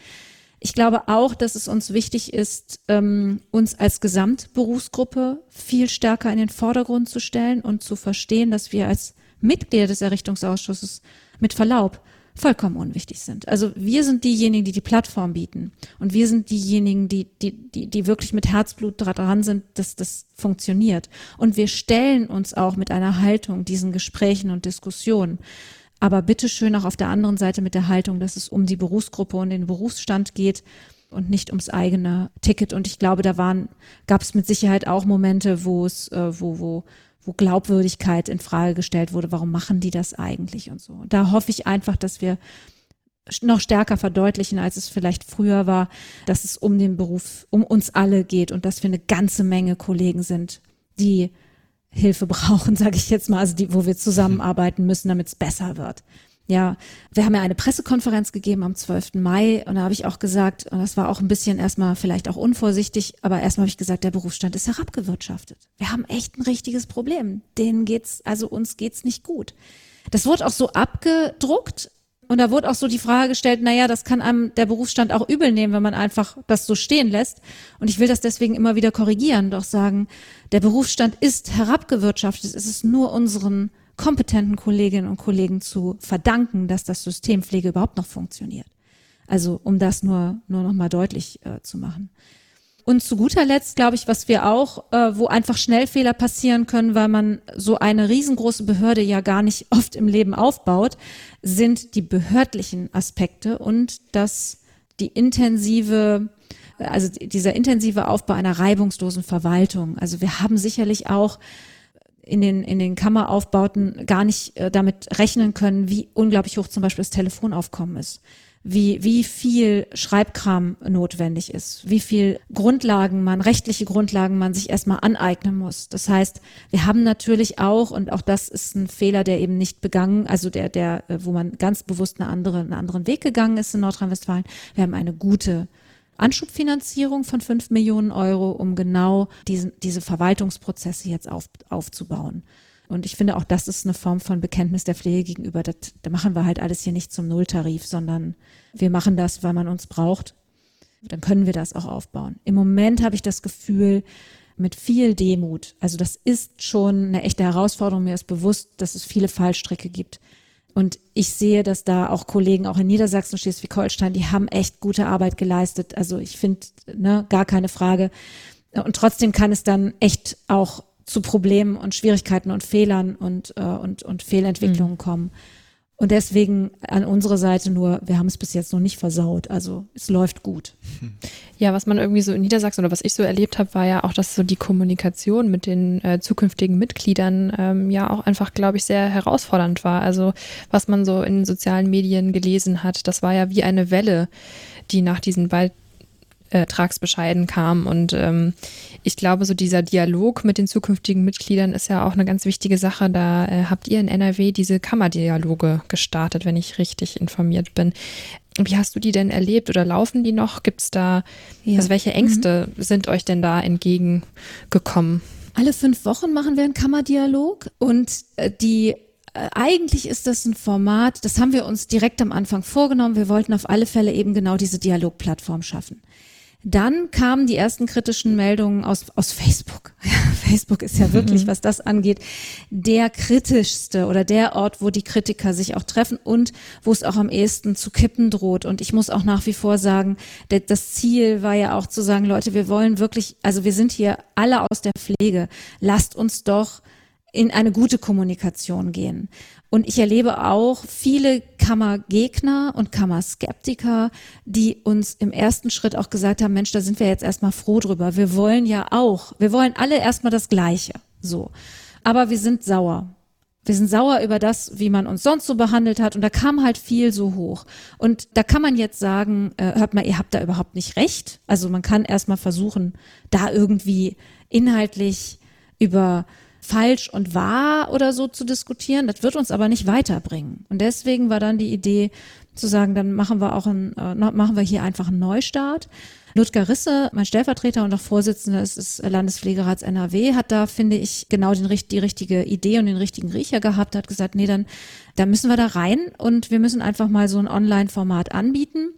Ich glaube auch, dass es uns wichtig ist, ähm, uns als Gesamtberufsgruppe viel stärker in den Vordergrund zu stellen und zu verstehen, dass wir als Mitglieder des Errichtungsausschusses mit Verlaub vollkommen unwichtig sind. Also wir sind diejenigen, die die Plattform bieten und wir sind diejenigen, die, die, die, die wirklich mit Herzblut dran sind, dass das funktioniert. Und wir stellen uns auch mit einer Haltung diesen Gesprächen und Diskussionen aber bitteschön auch auf der anderen Seite mit der Haltung, dass es um die Berufsgruppe und den Berufsstand geht und nicht ums eigene Ticket. Und ich glaube, da waren, gab es mit Sicherheit auch Momente, wo es, äh, wo, wo, wo Glaubwürdigkeit in Frage gestellt wurde. Warum machen die das eigentlich und so? Da hoffe ich einfach, dass wir noch stärker verdeutlichen, als es vielleicht früher war, dass es um den Beruf, um uns alle geht und dass wir eine ganze Menge Kollegen sind, die Hilfe brauchen, [LAUGHS] sage ich jetzt mal, also die, wo wir zusammenarbeiten müssen, damit es besser wird. Ja, wir haben ja eine Pressekonferenz gegeben am 12. Mai und da habe ich auch gesagt, und das war auch ein bisschen erstmal vielleicht auch unvorsichtig, aber erstmal habe ich gesagt, der Berufsstand ist herabgewirtschaftet. Wir haben echt ein richtiges Problem. Denen geht's, also uns geht's nicht gut. Das wurde auch so abgedruckt und da wurde auch so die Frage gestellt, naja, das kann einem der Berufsstand auch übel nehmen, wenn man einfach das so stehen lässt. Und ich will das deswegen immer wieder korrigieren, doch sagen, der Berufsstand ist herabgewirtschaftet. Es ist nur unseren kompetenten Kolleginnen und Kollegen zu verdanken, dass das System Pflege überhaupt noch funktioniert. Also um das nur, nur noch mal deutlich äh, zu machen. Und zu guter Letzt, glaube ich, was wir auch, äh, wo einfach Schnellfehler passieren können, weil man so eine riesengroße Behörde ja gar nicht [LAUGHS] oft im Leben aufbaut, sind die behördlichen Aspekte und das die intensive also dieser intensive Aufbau einer reibungslosen Verwaltung. Also wir haben sicherlich auch in den, in den Kammeraufbauten gar nicht äh, damit rechnen können, wie unglaublich hoch zum Beispiel das Telefonaufkommen ist wie, wie viel Schreibkram notwendig ist, wie viel Grundlagen man, rechtliche Grundlagen man sich erstmal aneignen muss. Das heißt, wir haben natürlich auch, und auch das ist ein Fehler, der eben nicht begangen, also der, der, äh, wo man ganz bewusst eine andere, einen anderen Weg gegangen ist in Nordrhein-Westfalen. Wir haben eine gute Anschubfinanzierung von fünf Millionen Euro, um genau diesen, diese Verwaltungsprozesse jetzt auf, aufzubauen. Und ich finde auch, das ist eine Form von Bekenntnis der Pflege gegenüber. Das, da machen wir halt alles hier nicht zum Nulltarif, sondern wir machen das, weil man uns braucht. Dann können wir das auch aufbauen. Im Moment habe ich das Gefühl, mit viel Demut. Also das ist schon eine echte Herausforderung. Mir ist bewusst, dass es viele Fallstricke gibt. Und ich sehe, dass da auch Kollegen, auch in Niedersachsen, Schleswig-Holstein, die haben echt gute Arbeit geleistet. Also ich finde, ne, gar keine Frage. Und trotzdem kann es dann echt auch zu Problemen und Schwierigkeiten und Fehlern und, äh, und, und Fehlentwicklungen mhm. kommen. Und deswegen an unsere Seite nur, wir haben es bis jetzt noch nicht versaut. Also es läuft gut. Ja, was man irgendwie so in Niedersachsen oder was ich so erlebt habe, war ja auch, dass so die Kommunikation mit den äh, zukünftigen Mitgliedern ähm, ja auch einfach, glaube ich, sehr herausfordernd war. Also was man so in sozialen Medien gelesen hat, das war ja wie eine Welle, die nach diesen Wald Tragsbescheiden kam. Und ähm, ich glaube, so dieser Dialog mit den zukünftigen Mitgliedern ist ja auch eine ganz wichtige Sache. Da äh, habt ihr in NRW diese Kammerdialoge gestartet, wenn ich richtig informiert bin. Wie hast du die denn erlebt oder laufen die noch? Gibt es da, ja. also welche Ängste mhm. sind euch denn da entgegengekommen? Alle fünf Wochen machen wir einen Kammerdialog und äh, die äh, eigentlich ist das ein Format, das haben wir uns direkt am Anfang vorgenommen. Wir wollten auf alle Fälle eben genau diese Dialogplattform schaffen. Dann kamen die ersten kritischen Meldungen aus, aus Facebook. [LAUGHS] Facebook ist ja wirklich, mhm. was das angeht, der kritischste oder der Ort, wo die Kritiker sich auch treffen und wo es auch am ehesten zu kippen droht. Und ich muss auch nach wie vor sagen, das Ziel war ja auch zu sagen, Leute, wir wollen wirklich, also wir sind hier alle aus der Pflege. Lasst uns doch in eine gute Kommunikation gehen. Und ich erlebe auch viele Kammergegner und Kammerskeptiker, die uns im ersten Schritt auch gesagt haben, Mensch, da sind wir jetzt erstmal froh drüber. Wir wollen ja auch, wir wollen alle erstmal das Gleiche. So. Aber wir sind sauer. Wir sind sauer über das, wie man uns sonst so behandelt hat. Und da kam halt viel so hoch. Und da kann man jetzt sagen, äh, hört mal, ihr habt da überhaupt nicht recht. Also man kann erstmal versuchen, da irgendwie inhaltlich über falsch und wahr oder so zu diskutieren. Das wird uns aber nicht weiterbringen. Und deswegen war dann die Idee zu sagen, dann machen wir auch ein, äh, machen wir hier einfach einen Neustart. Ludger Risse, mein Stellvertreter und auch Vorsitzender des Landespflegerats NRW, hat da, finde ich, genau den, die richtige Idee und den richtigen Riecher gehabt, hat gesagt, nee, dann, dann müssen wir da rein und wir müssen einfach mal so ein Online-Format anbieten.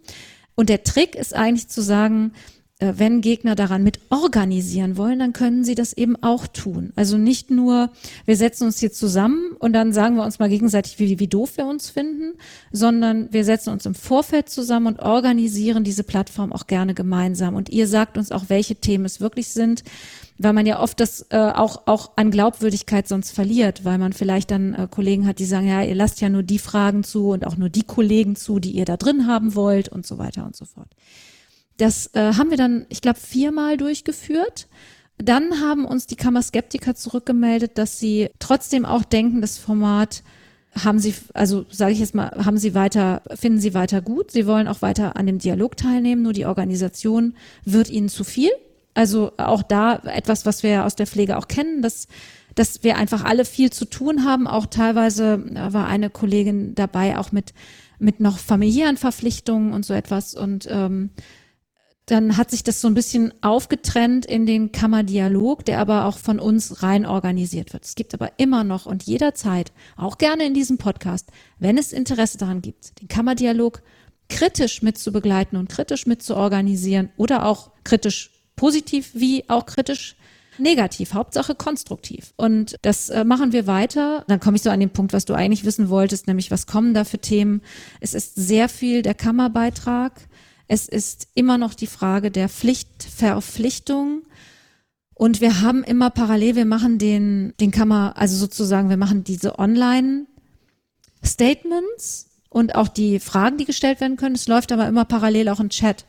Und der Trick ist eigentlich zu sagen, wenn Gegner daran mit organisieren wollen, dann können sie das eben auch tun. Also nicht nur, wir setzen uns hier zusammen und dann sagen wir uns mal gegenseitig, wie, wie doof wir uns finden, sondern wir setzen uns im Vorfeld zusammen und organisieren diese Plattform auch gerne gemeinsam. Und ihr sagt uns auch, welche Themen es wirklich sind, weil man ja oft das äh, auch, auch an Glaubwürdigkeit sonst verliert, weil man vielleicht dann äh, Kollegen hat, die sagen, ja, ihr lasst ja nur die Fragen zu und auch nur die Kollegen zu, die ihr da drin haben wollt und so weiter und so fort. Das äh, haben wir dann, ich glaube, viermal durchgeführt. Dann haben uns die Kammerskeptiker zurückgemeldet, dass sie trotzdem auch denken, das Format haben sie, also sage ich jetzt mal, haben sie weiter, finden sie weiter gut. Sie wollen auch weiter an dem Dialog teilnehmen, nur die Organisation wird ihnen zu viel. Also auch da etwas, was wir aus der Pflege auch kennen, dass, dass wir einfach alle viel zu tun haben. Auch teilweise war eine Kollegin dabei, auch mit, mit noch familiären Verpflichtungen und so etwas. Und ähm, dann hat sich das so ein bisschen aufgetrennt in den Kammerdialog, der aber auch von uns rein organisiert wird. Es gibt aber immer noch und jederzeit, auch gerne in diesem Podcast, wenn es Interesse daran gibt, den Kammerdialog kritisch mitzubegleiten und kritisch mitzuorganisieren oder auch kritisch positiv wie auch kritisch negativ, Hauptsache konstruktiv. Und das äh, machen wir weiter. Dann komme ich so an den Punkt, was du eigentlich wissen wolltest, nämlich was kommen da für Themen. Es ist sehr viel der Kammerbeitrag. Es ist immer noch die Frage der Pflichtverpflichtung. Und wir haben immer parallel, wir machen den, den Kammer, also sozusagen, wir machen diese Online-Statements und auch die Fragen, die gestellt werden können. Es läuft aber immer parallel auch ein Chat.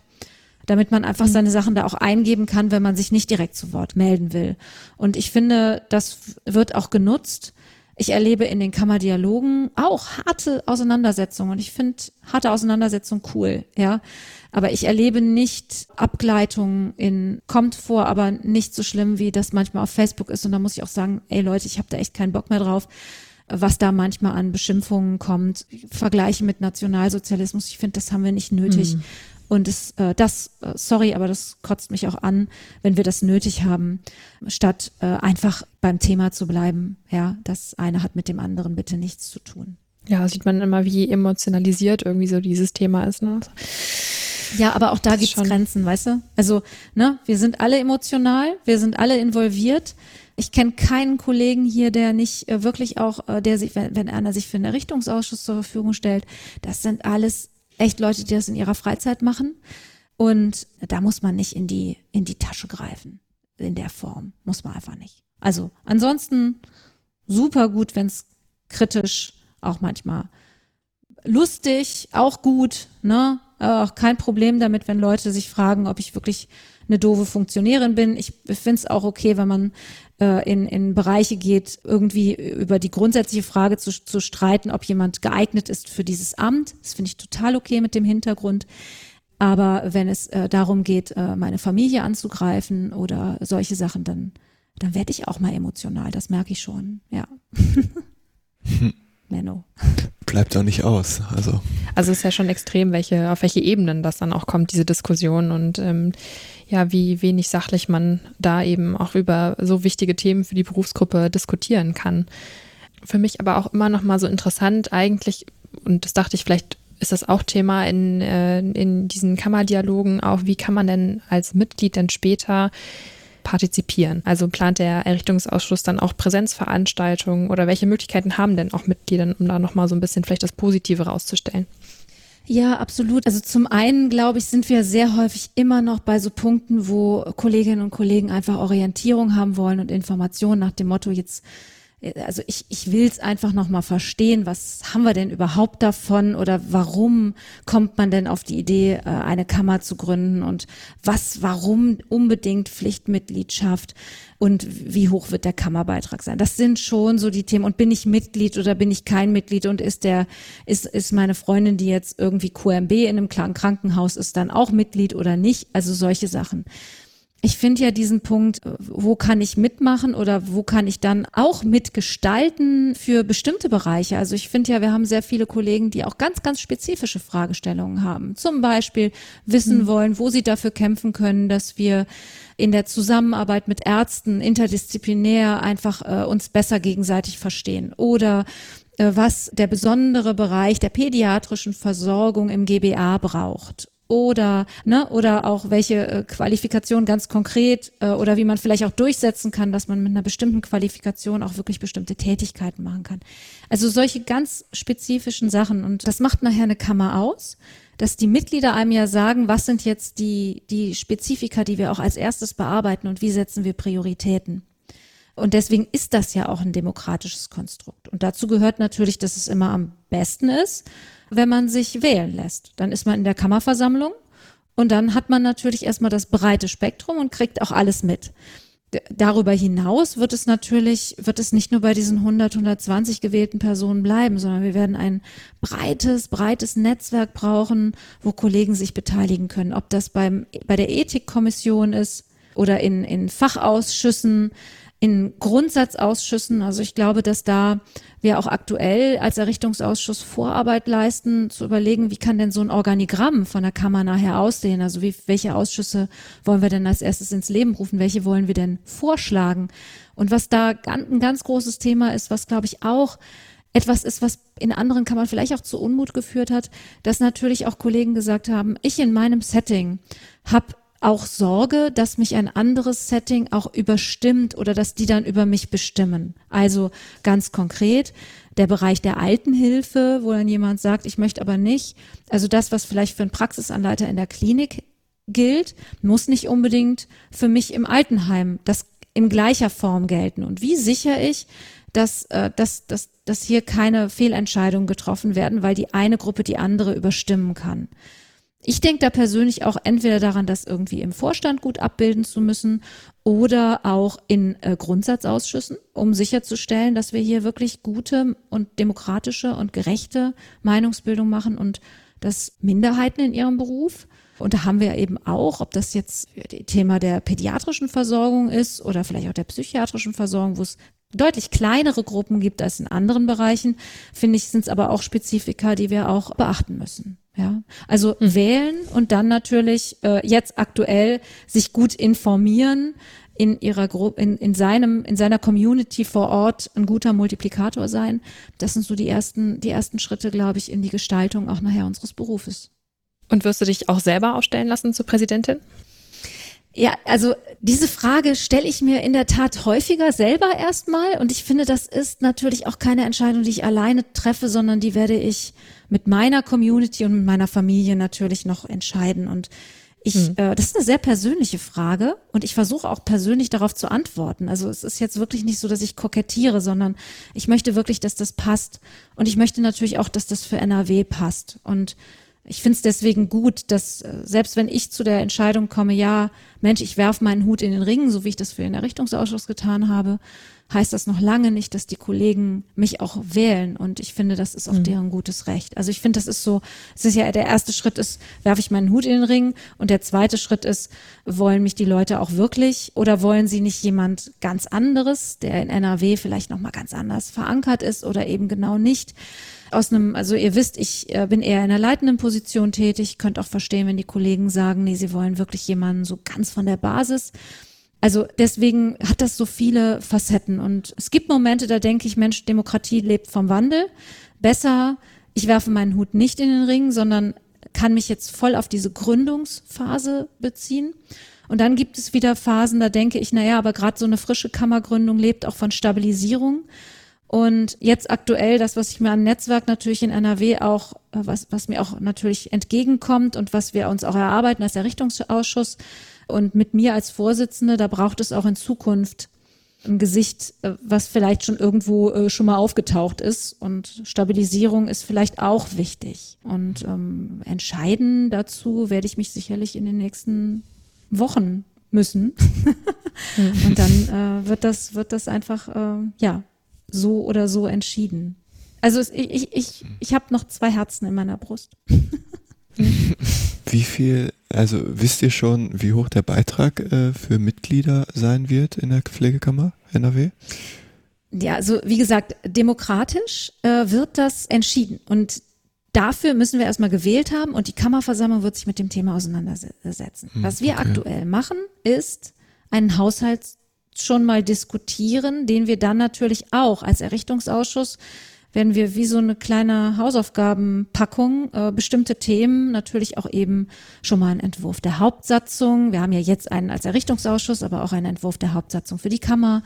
damit man einfach mhm. seine Sachen da auch eingeben kann, wenn man sich nicht direkt zu Wort melden will. Und ich finde, das wird auch genutzt. Ich erlebe in den Kammerdialogen auch harte Auseinandersetzungen und ich finde harte Auseinandersetzungen cool, ja. Aber ich erlebe nicht Abgleitungen in, kommt vor, aber nicht so schlimm, wie das manchmal auf Facebook ist. Und da muss ich auch sagen, ey Leute, ich habe da echt keinen Bock mehr drauf was da manchmal an Beschimpfungen kommt, Vergleiche mit Nationalsozialismus. Ich finde, das haben wir nicht nötig. Mhm. Und es, äh, das, äh, sorry, aber das kotzt mich auch an, wenn wir das nötig haben, statt äh, einfach beim Thema zu bleiben. Ja, das eine hat mit dem anderen bitte nichts zu tun. Ja, sieht man immer, wie emotionalisiert irgendwie so dieses Thema ist. Ne? Ja, aber auch da gibt es Grenzen, weißt du? Also, ne, wir sind alle emotional, wir sind alle involviert. Ich kenne keinen Kollegen hier, der nicht äh, wirklich auch, äh, der sich, wenn, wenn einer sich für einen Errichtungsausschuss zur Verfügung stellt, das sind alles echt Leute, die das in ihrer Freizeit machen. Und da muss man nicht in die, in die Tasche greifen. In der Form. Muss man einfach nicht. Also ansonsten super gut, wenn es kritisch, auch manchmal lustig, auch gut, ne? Auch kein Problem damit, wenn Leute sich fragen, ob ich wirklich eine doofe Funktionärin bin. Ich finde es auch okay, wenn man äh, in, in Bereiche geht, irgendwie über die grundsätzliche Frage zu, zu streiten, ob jemand geeignet ist für dieses Amt. Das finde ich total okay mit dem Hintergrund. Aber wenn es äh, darum geht, äh, meine Familie anzugreifen oder solche Sachen, dann, dann werde ich auch mal emotional. Das merke ich schon, ja. [LAUGHS] Menno. Bleibt auch nicht aus. Also. also es ist ja schon extrem, welche, auf welche Ebenen das dann auch kommt, diese Diskussion und ähm, ja, wie wenig sachlich man da eben auch über so wichtige Themen für die Berufsgruppe diskutieren kann. Für mich aber auch immer noch mal so interessant eigentlich, und das dachte ich, vielleicht ist das auch Thema in, äh, in diesen Kammerdialogen auch, wie kann man denn als Mitglied denn später partizipieren? Also plant der Errichtungsausschuss dann auch Präsenzveranstaltungen oder welche Möglichkeiten haben denn auch Mitglieder, um da nochmal so ein bisschen vielleicht das Positive rauszustellen? Ja, absolut. Also zum einen, glaube ich, sind wir sehr häufig immer noch bei so Punkten, wo Kolleginnen und Kollegen einfach Orientierung haben wollen und Informationen nach dem Motto, jetzt also ich, ich will es einfach nochmal verstehen, was haben wir denn überhaupt davon oder warum kommt man denn auf die Idee, äh, eine Kammer zu gründen und was, warum unbedingt Pflichtmitgliedschaft und wie hoch wird der Kammerbeitrag sein? Das sind schon so die Themen. Und bin ich Mitglied oder bin ich kein Mitglied und ist der, ist, ist meine Freundin, die jetzt irgendwie QMB in einem Krankenhaus ist, dann auch Mitglied oder nicht? Also solche Sachen. Ich finde ja diesen Punkt, wo kann ich mitmachen oder wo kann ich dann auch mitgestalten für bestimmte Bereiche. Also ich finde ja, wir haben sehr viele Kollegen, die auch ganz, ganz spezifische Fragestellungen haben. Zum Beispiel wissen mhm. wollen, wo sie dafür kämpfen können, dass wir in der Zusammenarbeit mit Ärzten interdisziplinär einfach äh, uns besser gegenseitig verstehen. Oder äh, was der besondere Bereich der pädiatrischen Versorgung im GBA braucht oder ne oder auch welche äh, Qualifikation ganz konkret äh, oder wie man vielleicht auch durchsetzen kann, dass man mit einer bestimmten Qualifikation auch wirklich bestimmte Tätigkeiten machen kann. Also solche ganz spezifischen Sachen und das macht nachher eine Kammer aus, dass die Mitglieder einem ja sagen, was sind jetzt die die Spezifika, die wir auch als erstes bearbeiten und wie setzen wir Prioritäten. Und deswegen ist das ja auch ein demokratisches Konstrukt. Und dazu gehört natürlich, dass es immer am besten ist, wenn man sich wählen lässt. Dann ist man in der Kammerversammlung und dann hat man natürlich erstmal das breite Spektrum und kriegt auch alles mit. Darüber hinaus wird es natürlich, wird es nicht nur bei diesen 100, 120 gewählten Personen bleiben, sondern wir werden ein breites, breites Netzwerk brauchen, wo Kollegen sich beteiligen können. Ob das beim, bei der Ethikkommission ist oder in, in Fachausschüssen, in Grundsatzausschüssen. Also ich glaube, dass da wir auch aktuell als Errichtungsausschuss Vorarbeit leisten, zu überlegen, wie kann denn so ein Organigramm von der Kammer nachher aussehen? Also wie, welche Ausschüsse wollen wir denn als erstes ins Leben rufen? Welche wollen wir denn vorschlagen? Und was da ein ganz großes Thema ist, was glaube ich auch etwas ist, was in anderen Kammern vielleicht auch zu Unmut geführt hat, dass natürlich auch Kollegen gesagt haben, ich in meinem Setting habe auch Sorge, dass mich ein anderes Setting auch überstimmt oder dass die dann über mich bestimmen. Also ganz konkret der Bereich der Altenhilfe, wo dann jemand sagt, ich möchte aber nicht, also das, was vielleicht für einen Praxisanleiter in der Klinik gilt, muss nicht unbedingt für mich im Altenheim das in gleicher Form gelten. Und wie sicher ich, dass, äh, dass, dass, dass hier keine Fehlentscheidungen getroffen werden, weil die eine Gruppe die andere überstimmen kann. Ich denke da persönlich auch entweder daran, das irgendwie im Vorstand gut abbilden zu müssen oder auch in äh, Grundsatzausschüssen, um sicherzustellen, dass wir hier wirklich gute und demokratische und gerechte Meinungsbildung machen und dass Minderheiten in ihrem Beruf und da haben wir eben auch, ob das jetzt Thema der pädiatrischen Versorgung ist oder vielleicht auch der psychiatrischen Versorgung, wo es deutlich kleinere Gruppen gibt als in anderen Bereichen, finde ich, sind es aber auch Spezifika, die wir auch beachten müssen. Ja, also mhm. wählen und dann natürlich äh, jetzt aktuell sich gut informieren, in ihrer Gruppe, in, in seinem, in seiner Community vor Ort ein guter Multiplikator sein. Das sind so die ersten, die ersten Schritte, glaube ich, in die Gestaltung auch nachher unseres Berufes. Und wirst du dich auch selber ausstellen lassen zur Präsidentin? Ja, also diese Frage stelle ich mir in der Tat häufiger selber erstmal und ich finde, das ist natürlich auch keine Entscheidung, die ich alleine treffe, sondern die werde ich mit meiner Community und mit meiner Familie natürlich noch entscheiden und ich, mhm. äh, das ist eine sehr persönliche Frage und ich versuche auch persönlich darauf zu antworten. Also es ist jetzt wirklich nicht so, dass ich kokettiere, sondern ich möchte wirklich, dass das passt und ich möchte natürlich auch, dass das für NRW passt und ich finde es deswegen gut, dass äh, selbst wenn ich zu der Entscheidung komme, ja, Mensch, ich werfe meinen Hut in den Ring, so wie ich das für den Errichtungsausschuss getan habe, heißt das noch lange nicht, dass die Kollegen mich auch wählen. Und ich finde, das ist auch mhm. deren gutes Recht. Also ich finde, das ist so, es ist ja der erste Schritt ist, werfe ich meinen Hut in den Ring. Und der zweite Schritt ist, wollen mich die Leute auch wirklich oder wollen sie nicht jemand ganz anderes, der in NRW vielleicht nochmal ganz anders verankert ist oder eben genau nicht? Aus einem, also ihr wisst, ich äh, bin eher in einer leitenden Position tätig. Könnt auch verstehen, wenn die Kollegen sagen, nee, sie wollen wirklich jemanden so ganz von der Basis. Also deswegen hat das so viele Facetten. Und es gibt Momente, da denke ich, Mensch, Demokratie lebt vom Wandel. Besser, ich werfe meinen Hut nicht in den Ring, sondern kann mich jetzt voll auf diese Gründungsphase beziehen. Und dann gibt es wieder Phasen, da denke ich, naja, aber gerade so eine frische Kammergründung lebt auch von Stabilisierung. Und jetzt aktuell das, was ich mir am Netzwerk natürlich in NRW auch, äh, was, was mir auch natürlich entgegenkommt und was wir uns auch erarbeiten als Errichtungsausschuss und mit mir als Vorsitzende, da braucht es auch in Zukunft ein Gesicht, äh, was vielleicht schon irgendwo äh, schon mal aufgetaucht ist. Und Stabilisierung ist vielleicht auch wichtig. Und ähm, entscheiden dazu werde ich mich sicherlich in den nächsten Wochen müssen. [LAUGHS] und dann äh, wird das, wird das einfach, äh, ja, so oder so entschieden. Also es, ich, ich, ich habe noch zwei Herzen in meiner Brust. [LAUGHS] wie viel, also wisst ihr schon, wie hoch der Beitrag äh, für Mitglieder sein wird in der Pflegekammer NRW? Ja, also wie gesagt, demokratisch äh, wird das entschieden. Und dafür müssen wir erstmal gewählt haben und die Kammerversammlung wird sich mit dem Thema auseinandersetzen. Hm, Was wir okay. aktuell machen, ist einen Haushalt schon mal diskutieren, den wir dann natürlich auch als Errichtungsausschuss werden wir wie so eine kleine Hausaufgabenpackung äh, bestimmte Themen natürlich auch eben schon mal einen Entwurf der Hauptsatzung. Wir haben ja jetzt einen als Errichtungsausschuss, aber auch einen Entwurf der Hauptsatzung für die Kammer,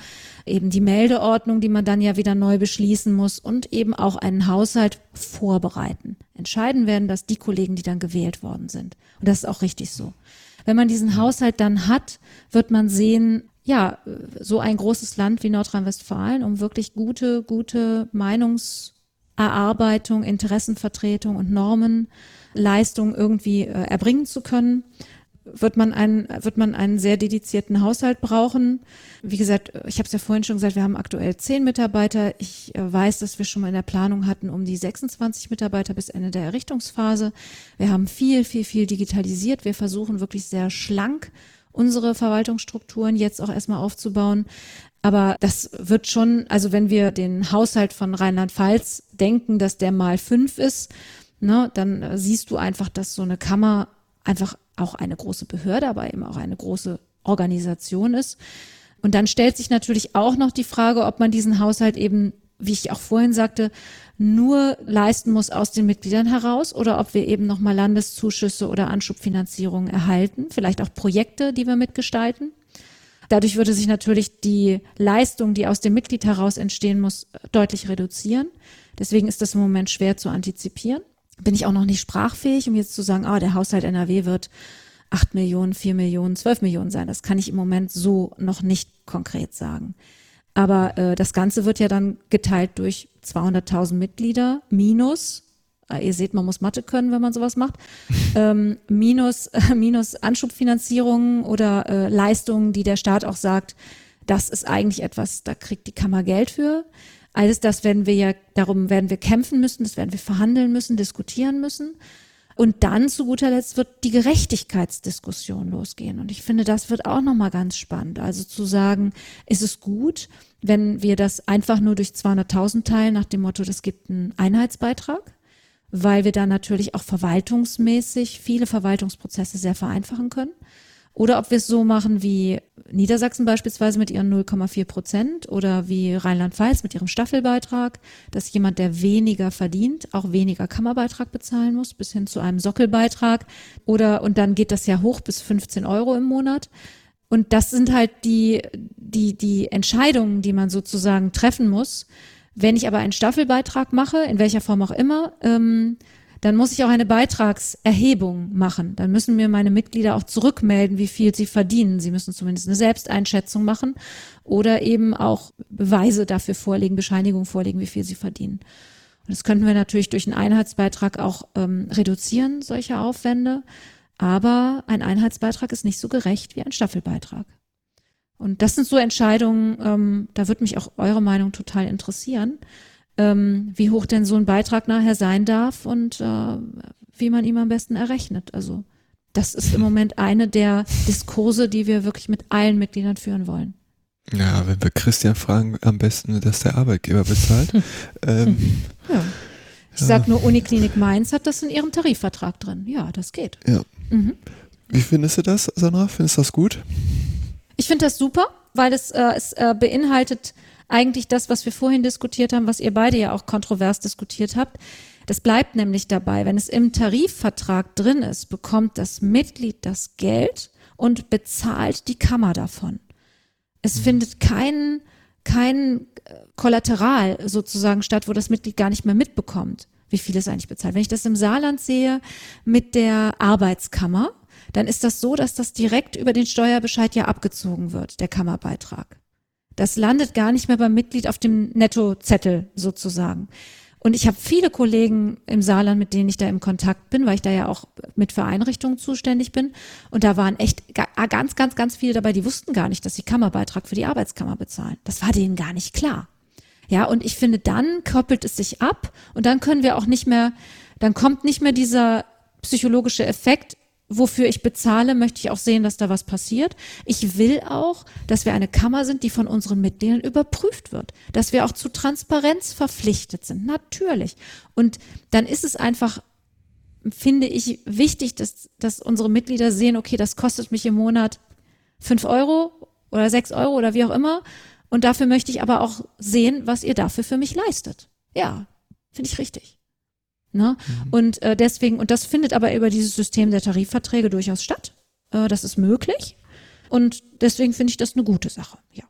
eben die Meldeordnung, die man dann ja wieder neu beschließen muss und eben auch einen Haushalt vorbereiten. Entscheiden werden das die Kollegen, die dann gewählt worden sind. Und das ist auch richtig so. Wenn man diesen Haushalt dann hat, wird man sehen, ja, so ein großes Land wie Nordrhein-Westfalen, um wirklich gute, gute Meinungserarbeitung, Interessenvertretung und Normenleistung irgendwie äh, erbringen zu können, wird man einen, wird man einen sehr dedizierten Haushalt brauchen. Wie gesagt, ich habe es ja vorhin schon gesagt, wir haben aktuell zehn Mitarbeiter. Ich äh, weiß, dass wir schon mal in der Planung hatten um die 26 Mitarbeiter bis Ende der Errichtungsphase. Wir haben viel, viel, viel digitalisiert. Wir versuchen wirklich sehr schlank unsere Verwaltungsstrukturen jetzt auch erstmal aufzubauen. Aber das wird schon, also wenn wir den Haushalt von Rheinland-Pfalz denken, dass der mal fünf ist, ne, dann äh, siehst du einfach, dass so eine Kammer einfach auch eine große Behörde, aber eben auch eine große Organisation ist. Und dann stellt sich natürlich auch noch die Frage, ob man diesen Haushalt eben, wie ich auch vorhin sagte, nur leisten muss aus den Mitgliedern heraus oder ob wir eben nochmal Landeszuschüsse oder Anschubfinanzierungen erhalten, vielleicht auch Projekte, die wir mitgestalten. Dadurch würde sich natürlich die Leistung, die aus dem Mitglied heraus entstehen muss, deutlich reduzieren. Deswegen ist das im Moment schwer zu antizipieren. Bin ich auch noch nicht sprachfähig, um jetzt zu sagen, ah, der Haushalt NRW wird acht Millionen, vier Millionen, zwölf Millionen sein. Das kann ich im Moment so noch nicht konkret sagen. Aber äh, das Ganze wird ja dann geteilt durch 200.000 Mitglieder minus äh, ihr seht, man muss Mathe können, wenn man sowas macht, [LAUGHS] ähm, minus, äh, minus Anschubfinanzierungen oder äh, Leistungen, die der Staat auch sagt, das ist eigentlich etwas, da kriegt die Kammer Geld für. Alles das werden wir ja, darum werden wir kämpfen müssen, das werden wir verhandeln müssen, diskutieren müssen. Und dann zu guter Letzt wird die Gerechtigkeitsdiskussion losgehen. Und ich finde, das wird auch nochmal ganz spannend. Also zu sagen, ist es gut, wenn wir das einfach nur durch 200.000 teilen, nach dem Motto, das gibt einen Einheitsbeitrag? Weil wir dann natürlich auch verwaltungsmäßig viele Verwaltungsprozesse sehr vereinfachen können. Oder ob wir es so machen wie Niedersachsen beispielsweise mit ihren 0,4 Prozent oder wie Rheinland-Pfalz mit ihrem Staffelbeitrag, dass jemand, der weniger verdient, auch weniger Kammerbeitrag bezahlen muss, bis hin zu einem Sockelbeitrag. Oder, und dann geht das ja hoch bis 15 Euro im Monat. Und das sind halt die, die, die Entscheidungen, die man sozusagen treffen muss. Wenn ich aber einen Staffelbeitrag mache, in welcher Form auch immer, ähm, dann muss ich auch eine Beitragserhebung machen. Dann müssen mir meine Mitglieder auch zurückmelden, wie viel sie verdienen. Sie müssen zumindest eine Selbsteinschätzung machen oder eben auch Beweise dafür vorlegen, Bescheinigungen vorlegen, wie viel sie verdienen. Und das könnten wir natürlich durch einen Einheitsbeitrag auch ähm, reduzieren, solche Aufwände. Aber ein Einheitsbeitrag ist nicht so gerecht wie ein Staffelbeitrag. Und das sind so Entscheidungen, ähm, da würde mich auch eure Meinung total interessieren ähm, wie hoch denn so ein Beitrag nachher sein darf und äh, wie man ihm am besten errechnet. Also das ist im Moment eine der Diskurse, die wir wirklich mit allen Mitgliedern führen wollen. Ja, wenn wir Christian fragen, am besten, dass der Arbeitgeber bezahlt. [LAUGHS] ähm, ja. Ich ja. sag nur, Uniklinik Mainz hat das in ihrem Tarifvertrag drin. Ja, das geht. Ja. Mhm. Wie findest du das, Sandra? Findest du das gut? Ich finde das super, weil es, äh, es äh, beinhaltet eigentlich das, was wir vorhin diskutiert haben, was ihr beide ja auch kontrovers diskutiert habt. Das bleibt nämlich dabei, wenn es im Tarifvertrag drin ist, bekommt das Mitglied das Geld und bezahlt die Kammer davon. Es mhm. findet kein, kein äh, Kollateral sozusagen statt, wo das Mitglied gar nicht mehr mitbekommt, wie viel es eigentlich bezahlt. Wenn ich das im Saarland sehe mit der Arbeitskammer, dann ist das so, dass das direkt über den Steuerbescheid ja abgezogen wird, der Kammerbeitrag. Das landet gar nicht mehr beim Mitglied auf dem Nettozettel sozusagen. Und ich habe viele Kollegen im Saarland, mit denen ich da im Kontakt bin, weil ich da ja auch mit für Einrichtungen zuständig bin. Und da waren echt ah, ganz, ganz, ganz viele dabei, die wussten gar nicht, dass sie Kammerbeitrag für die Arbeitskammer bezahlen. Das war denen gar nicht klar. Ja, und ich finde, dann koppelt es sich ab und dann können wir auch nicht mehr, dann kommt nicht mehr dieser psychologische Effekt, wofür ich bezahle, möchte ich auch sehen, dass da was passiert. Ich will auch, dass wir eine Kammer sind, die von unseren Mitgliedern überprüft wird, dass wir auch zu Transparenz verpflichtet sind, natürlich. Und dann ist es einfach, finde ich, wichtig, dass, dass unsere Mitglieder sehen, okay, das kostet mich im Monat fünf Euro oder sechs Euro oder wie auch immer. Und dafür möchte ich aber auch sehen, was ihr dafür für mich leistet. Ja, finde ich richtig. Ne? Mhm. Und äh, deswegen, und das findet aber über dieses System der Tarifverträge durchaus statt. Äh, das ist möglich. Und deswegen finde ich das eine gute Sache, ja.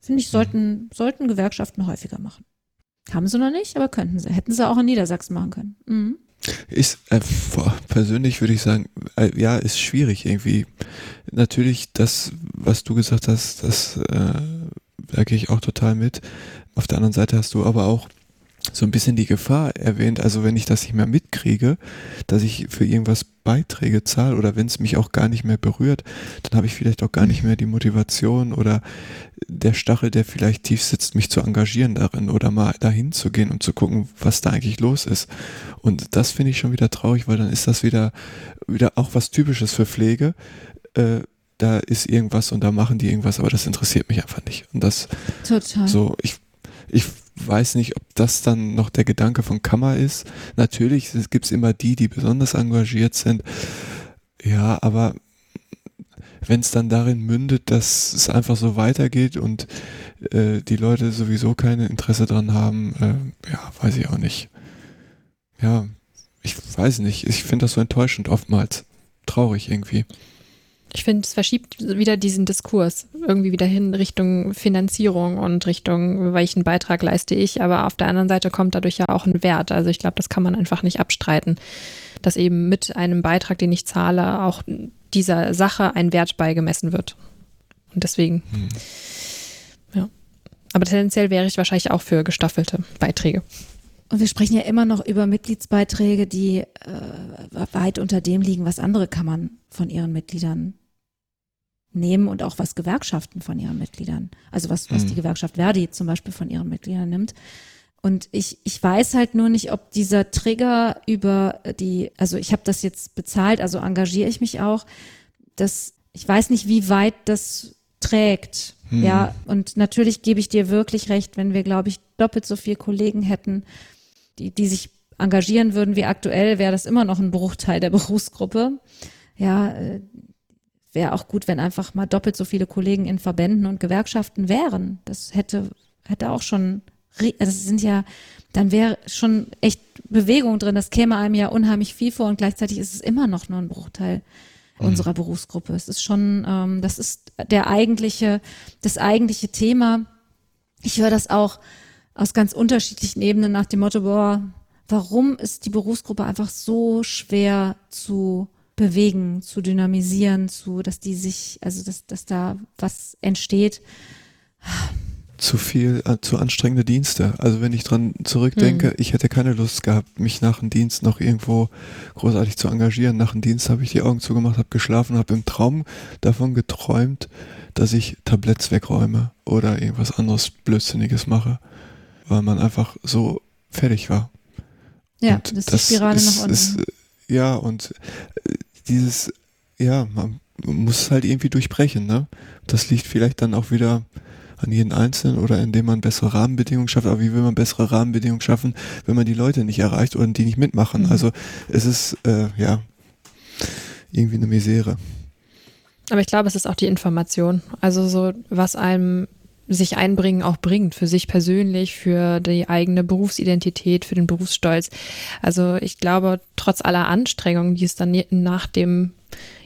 Finde ich, sollten, sollten Gewerkschaften häufiger machen. Haben sie noch nicht, aber könnten sie. Hätten sie auch in Niedersachsen machen können. Mhm. Ist, äh, persönlich würde ich sagen, äh, ja, ist schwierig irgendwie. Natürlich, das, was du gesagt hast, das äh, da gehe ich auch total mit. Auf der anderen Seite hast du aber auch so ein bisschen die Gefahr erwähnt, also wenn ich das nicht mehr mitkriege, dass ich für irgendwas Beiträge zahle oder wenn es mich auch gar nicht mehr berührt, dann habe ich vielleicht auch gar nicht mehr die Motivation oder der Stachel, der vielleicht tief sitzt, mich zu engagieren darin oder mal dahin zu gehen und zu gucken, was da eigentlich los ist. Und das finde ich schon wieder traurig, weil dann ist das wieder, wieder auch was Typisches für Pflege. Äh, da ist irgendwas und da machen die irgendwas, aber das interessiert mich einfach nicht. Und das Total. so, ich, ich weiß nicht, ob das dann noch der Gedanke von Kammer ist. Natürlich gibt es immer die, die besonders engagiert sind. Ja, aber wenn es dann darin mündet, dass es einfach so weitergeht und äh, die Leute sowieso kein Interesse dran haben, äh, ja, weiß ich auch nicht. Ja, ich weiß nicht. Ich finde das so enttäuschend oftmals. Traurig irgendwie. Ich finde, es verschiebt wieder diesen Diskurs irgendwie wieder hin Richtung Finanzierung und Richtung, welchen Beitrag leiste ich. Aber auf der anderen Seite kommt dadurch ja auch ein Wert. Also ich glaube, das kann man einfach nicht abstreiten, dass eben mit einem Beitrag, den ich zahle, auch dieser Sache ein Wert beigemessen wird. Und deswegen, hm. ja. Aber tendenziell wäre ich wahrscheinlich auch für gestaffelte Beiträge. Und wir sprechen ja immer noch über Mitgliedsbeiträge, die äh, weit unter dem liegen, was andere Kammern von ihren Mitgliedern nehmen und auch was Gewerkschaften von ihren Mitgliedern, also was, was mhm. die Gewerkschaft Verdi zum Beispiel von ihren Mitgliedern nimmt. Und ich, ich weiß halt nur nicht, ob dieser Trigger über die, also ich habe das jetzt bezahlt, also engagiere ich mich auch, dass ich weiß nicht, wie weit das trägt. Hm. Ja, und natürlich gebe ich dir wirklich recht, wenn wir, glaube ich, doppelt so viele Kollegen hätten, die, die sich engagieren würden wie aktuell, wäre das immer noch ein Bruchteil der [LAUGHS] Berufsgruppe. Ja, äh, wäre auch gut, wenn einfach mal doppelt so viele Kollegen in Verbänden und Gewerkschaften wären. Das hätte, hätte auch schon also es sind ja, dann wäre schon echt Bewegung drin. Das käme einem ja unheimlich viel vor und gleichzeitig ist es immer noch nur ein Bruchteil mhm. unserer Berufsgruppe. Es ist schon, ähm, das ist der eigentliche, das eigentliche Thema. Ich höre das auch aus ganz unterschiedlichen Ebenen nach dem Motto, boah, warum ist die Berufsgruppe einfach so schwer zu bewegen, zu dynamisieren, zu, dass die sich, also dass, dass da was entsteht zu viel, äh, zu anstrengende Dienste. Also wenn ich dran zurückdenke, mhm. ich hätte keine Lust gehabt, mich nach dem Dienst noch irgendwo großartig zu engagieren. Nach dem Dienst habe ich die Augen zugemacht, habe geschlafen, habe im Traum davon geträumt, dass ich Tabletts wegräume oder irgendwas anderes Blödsinniges mache, weil man einfach so fertig war. Ja, und das, ist die Spirale ist, nach unten. Ist, ja, und äh, dieses, ja, man muss es halt irgendwie durchbrechen, ne? Das liegt vielleicht dann auch wieder an jeden Einzelnen oder indem man bessere Rahmenbedingungen schafft. Aber wie will man bessere Rahmenbedingungen schaffen, wenn man die Leute nicht erreicht oder die nicht mitmachen? Mhm. Also es ist äh, ja irgendwie eine Misere. Aber ich glaube, es ist auch die Information. Also so, was einem sich einbringen auch bringt, für sich persönlich, für die eigene Berufsidentität, für den Berufsstolz. Also ich glaube, trotz aller Anstrengungen, die es dann nach dem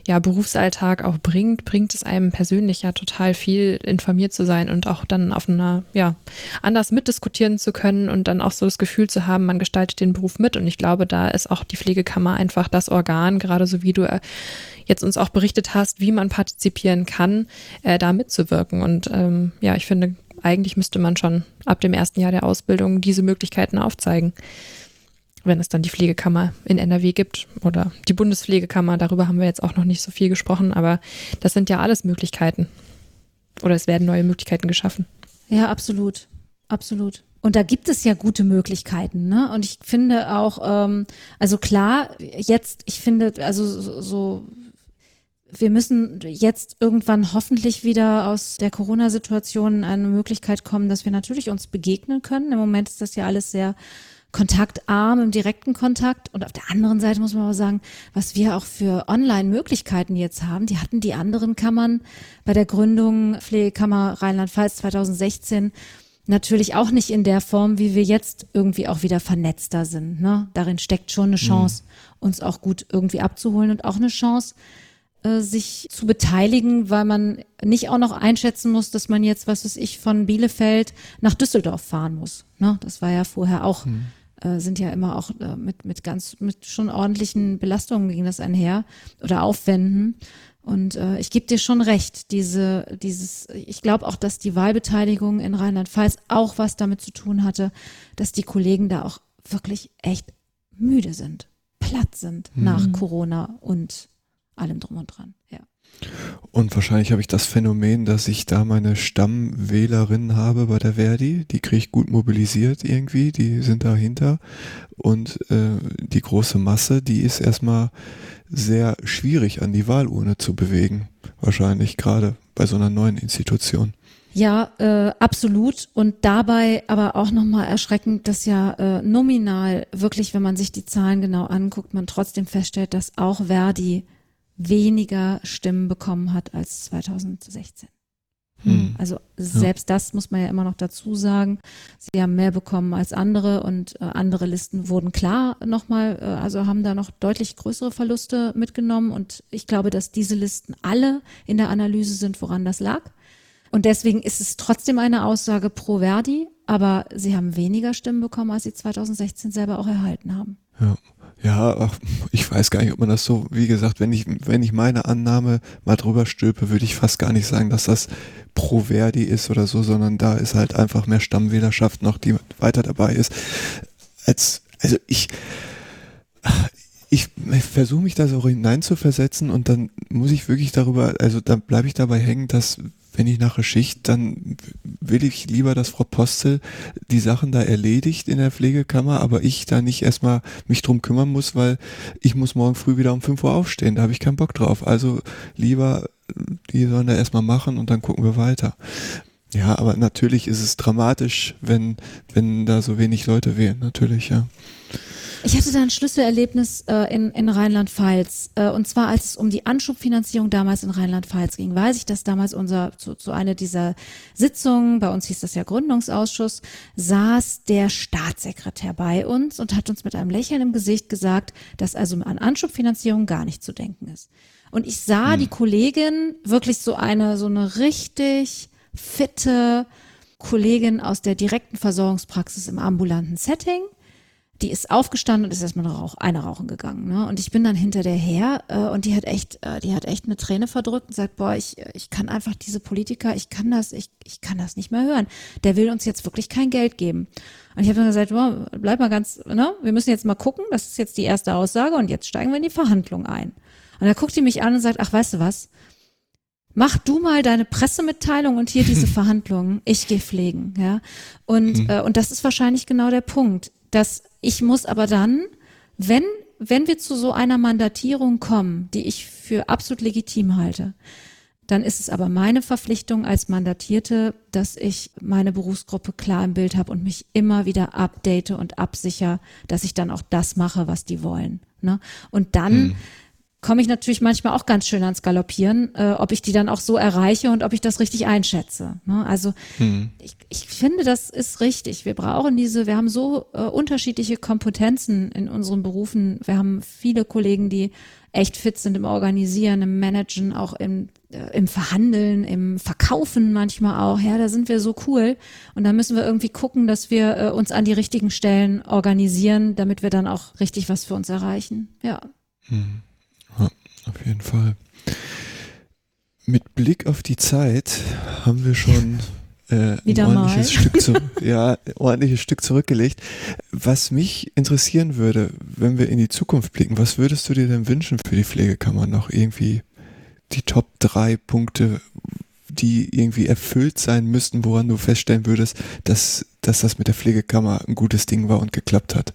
ja, Berufsalltag auch bringt, bringt es einem persönlich ja total viel, informiert zu sein und auch dann auf einer, ja, anders mitdiskutieren zu können und dann auch so das Gefühl zu haben, man gestaltet den Beruf mit. Und ich glaube, da ist auch die Pflegekammer einfach das Organ, gerade so wie du äh, jetzt uns auch berichtet hast, wie man partizipieren kann, äh, da mitzuwirken. Und ähm, ja, ich finde, eigentlich müsste man schon ab dem ersten Jahr der Ausbildung diese Möglichkeiten aufzeigen wenn es dann die Pflegekammer in NRW gibt oder die Bundespflegekammer, darüber haben wir jetzt auch noch nicht so viel gesprochen, aber das sind ja alles Möglichkeiten. Oder es werden neue Möglichkeiten geschaffen. Ja, absolut. Absolut. Und da gibt es ja gute Möglichkeiten, ne? Und ich finde auch, ähm, also klar, jetzt, ich finde, also so, wir müssen jetzt irgendwann hoffentlich wieder aus der Corona-Situation eine Möglichkeit kommen, dass wir natürlich uns begegnen können. Im Moment ist das ja alles sehr kontaktarm im direkten Kontakt. Und auf der anderen Seite muss man aber sagen, was wir auch für Online-Möglichkeiten jetzt haben, die hatten die anderen Kammern bei der Gründung Pflegekammer Rheinland-Pfalz 2016 natürlich auch nicht in der Form, wie wir jetzt irgendwie auch wieder vernetzter sind. Ne? Darin steckt schon eine mhm. Chance, uns auch gut irgendwie abzuholen und auch eine Chance, äh, sich zu beteiligen, weil man nicht auch noch einschätzen muss, dass man jetzt, was weiß ich, von Bielefeld nach Düsseldorf fahren muss. Ne? Das war ja vorher auch mhm äh, sind ja immer auch äh, mit, mit ganz, mit schon ordentlichen Belastungen ging das einher oder Aufwänden. Und äh, ich gebe dir schon recht, diese, dieses, ich glaube auch, dass die Wahlbeteiligung in Rheinland-Pfalz auch was damit zu tun hatte, dass die Kollegen da auch wirklich echt müde sind, platt sind mhm. nach Corona und allem drum und dran. Ja. Und wahrscheinlich habe ich das Phänomen, dass ich da meine Stammwählerinnen habe bei der Verdi. Die kriege ich gut mobilisiert irgendwie, die sind dahinter. Und äh, die große Masse, die ist erstmal sehr schwierig an die Wahlurne zu bewegen. Wahrscheinlich gerade bei so einer neuen Institution. Ja, äh, absolut. Und dabei aber auch nochmal erschreckend, dass ja äh, nominal wirklich, wenn man sich die Zahlen genau anguckt, man trotzdem feststellt, dass auch Verdi weniger Stimmen bekommen hat als 2016. Hm. Also selbst ja. das muss man ja immer noch dazu sagen. Sie haben mehr bekommen als andere und äh, andere Listen wurden klar nochmal, äh, also haben da noch deutlich größere Verluste mitgenommen und ich glaube, dass diese Listen alle in der Analyse sind, woran das lag. Und deswegen ist es trotzdem eine Aussage pro Verdi, aber sie haben weniger Stimmen bekommen, als sie 2016 selber auch erhalten haben. Ja. Ja, ach, ich weiß gar nicht, ob man das so, wie gesagt, wenn ich, wenn ich meine Annahme mal drüber stülpe, würde ich fast gar nicht sagen, dass das pro Verdi ist oder so, sondern da ist halt einfach mehr Stammwählerschaft noch, die weiter dabei ist. als, also ich, ich, versuche mich da so hineinzuversetzen und dann muss ich wirklich darüber, also da bleibe ich dabei hängen, dass wenn ich nach der Schicht, dann will ich lieber, dass Frau Postel die Sachen da erledigt in der Pflegekammer, aber ich da nicht erstmal mich drum kümmern muss, weil ich muss morgen früh wieder um 5 Uhr aufstehen, da habe ich keinen Bock drauf. Also lieber, die sollen da erstmal machen und dann gucken wir weiter. Ja, aber natürlich ist es dramatisch, wenn, wenn da so wenig Leute wählen, natürlich, ja. Ich hatte da ein Schlüsselerlebnis äh, in, in Rheinland-Pfalz. Äh, und zwar, als es um die Anschubfinanzierung damals in Rheinland-Pfalz ging, weiß ich, dass damals unser, zu, zu einer dieser Sitzungen, bei uns hieß das ja Gründungsausschuss, saß der Staatssekretär bei uns und hat uns mit einem Lächeln im Gesicht gesagt, dass also an Anschubfinanzierung gar nicht zu denken ist. Und ich sah hm. die Kollegin wirklich so eine, so eine richtig fitte Kollegin aus der direkten Versorgungspraxis im ambulanten Setting die ist aufgestanden und ist erstmal eine, Rauch, eine rauchen gegangen. Ne? Und ich bin dann hinter der her äh, und die hat echt, äh, die hat echt eine Träne verdrückt und sagt, boah, ich, ich kann einfach diese Politiker, ich kann das, ich, ich kann das nicht mehr hören. Der will uns jetzt wirklich kein Geld geben. Und ich habe dann gesagt, boah, bleib mal ganz, ne? Wir müssen jetzt mal gucken, das ist jetzt die erste Aussage und jetzt steigen wir in die Verhandlung ein. Und da guckt die mich an und sagt, ach, weißt du was? Mach du mal deine Pressemitteilung und hier diese [LAUGHS] Verhandlungen. Ich gehe pflegen, ja. Und, mhm. äh, und das ist wahrscheinlich genau der Punkt dass ich muss aber dann, wenn, wenn wir zu so einer Mandatierung kommen, die ich für absolut legitim halte, dann ist es aber meine Verpflichtung als Mandatierte, dass ich meine Berufsgruppe klar im Bild habe und mich immer wieder update und absicher, dass ich dann auch das mache, was die wollen. Ne? Und dann mhm komme ich natürlich manchmal auch ganz schön ans Galoppieren, äh, ob ich die dann auch so erreiche und ob ich das richtig einschätze. Ne? Also mhm. ich, ich finde, das ist richtig. Wir brauchen diese, wir haben so äh, unterschiedliche Kompetenzen in unseren Berufen. Wir haben viele Kollegen, die echt fit sind im Organisieren, im Managen, auch im, äh, im Verhandeln, im Verkaufen manchmal auch. Ja, da sind wir so cool. Und da müssen wir irgendwie gucken, dass wir äh, uns an die richtigen Stellen organisieren, damit wir dann auch richtig was für uns erreichen. Ja. Mhm. Auf jeden Fall. Mit Blick auf die Zeit haben wir schon äh, ein ordentliches Stück, zu, [LAUGHS] ja, ordentliches Stück zurückgelegt. Was mich interessieren würde, wenn wir in die Zukunft blicken, was würdest du dir denn wünschen für die Pflegekammer noch irgendwie die Top drei Punkte, die irgendwie erfüllt sein müssten, woran du feststellen würdest, dass, dass das mit der Pflegekammer ein gutes Ding war und geklappt hat?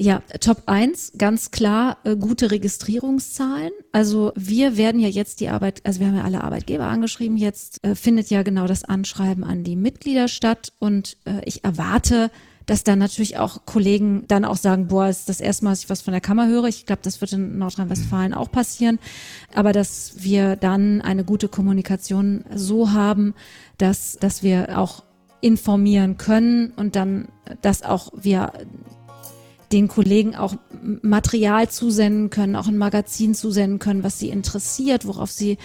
Ja, Top 1, ganz klar, äh, gute Registrierungszahlen. Also wir werden ja jetzt die Arbeit, also wir haben ja alle Arbeitgeber angeschrieben, jetzt äh, findet ja genau das Anschreiben an die Mitglieder statt und äh, ich erwarte, dass dann natürlich auch Kollegen dann auch sagen, boah, ist das erste Mal, dass ich was von der Kammer höre. Ich glaube, das wird in Nordrhein-Westfalen auch passieren. Aber dass wir dann eine gute Kommunikation so haben, dass, dass wir auch informieren können und dann, dass auch wir den Kollegen auch Material zusenden können, auch ein Magazin zusenden können, was sie interessiert, worauf sie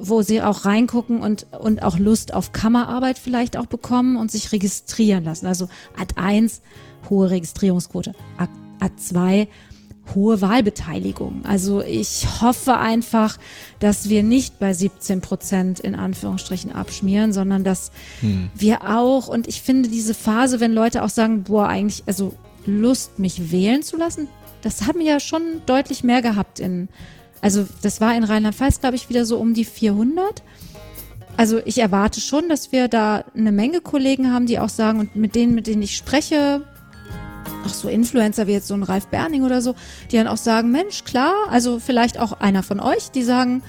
wo sie auch reingucken und, und auch Lust auf Kammerarbeit vielleicht auch bekommen und sich registrieren lassen. Also Ad 1, hohe Registrierungsquote. Ad, Ad 2, hohe Wahlbeteiligung. Also ich hoffe einfach, dass wir nicht bei 17 Prozent in Anführungsstrichen abschmieren, sondern dass hm. wir auch, und ich finde diese Phase, wenn Leute auch sagen, boah, eigentlich, also Lust, mich wählen zu lassen, das haben wir ja schon deutlich mehr gehabt in, also das war in Rheinland-Pfalz, glaube ich, wieder so um die 400. Also ich erwarte schon, dass wir da eine Menge Kollegen haben, die auch sagen, und mit denen, mit denen ich spreche, auch so Influencer wie jetzt so ein Ralf Berning oder so, die dann auch sagen, Mensch, klar, also vielleicht auch einer von euch, die sagen,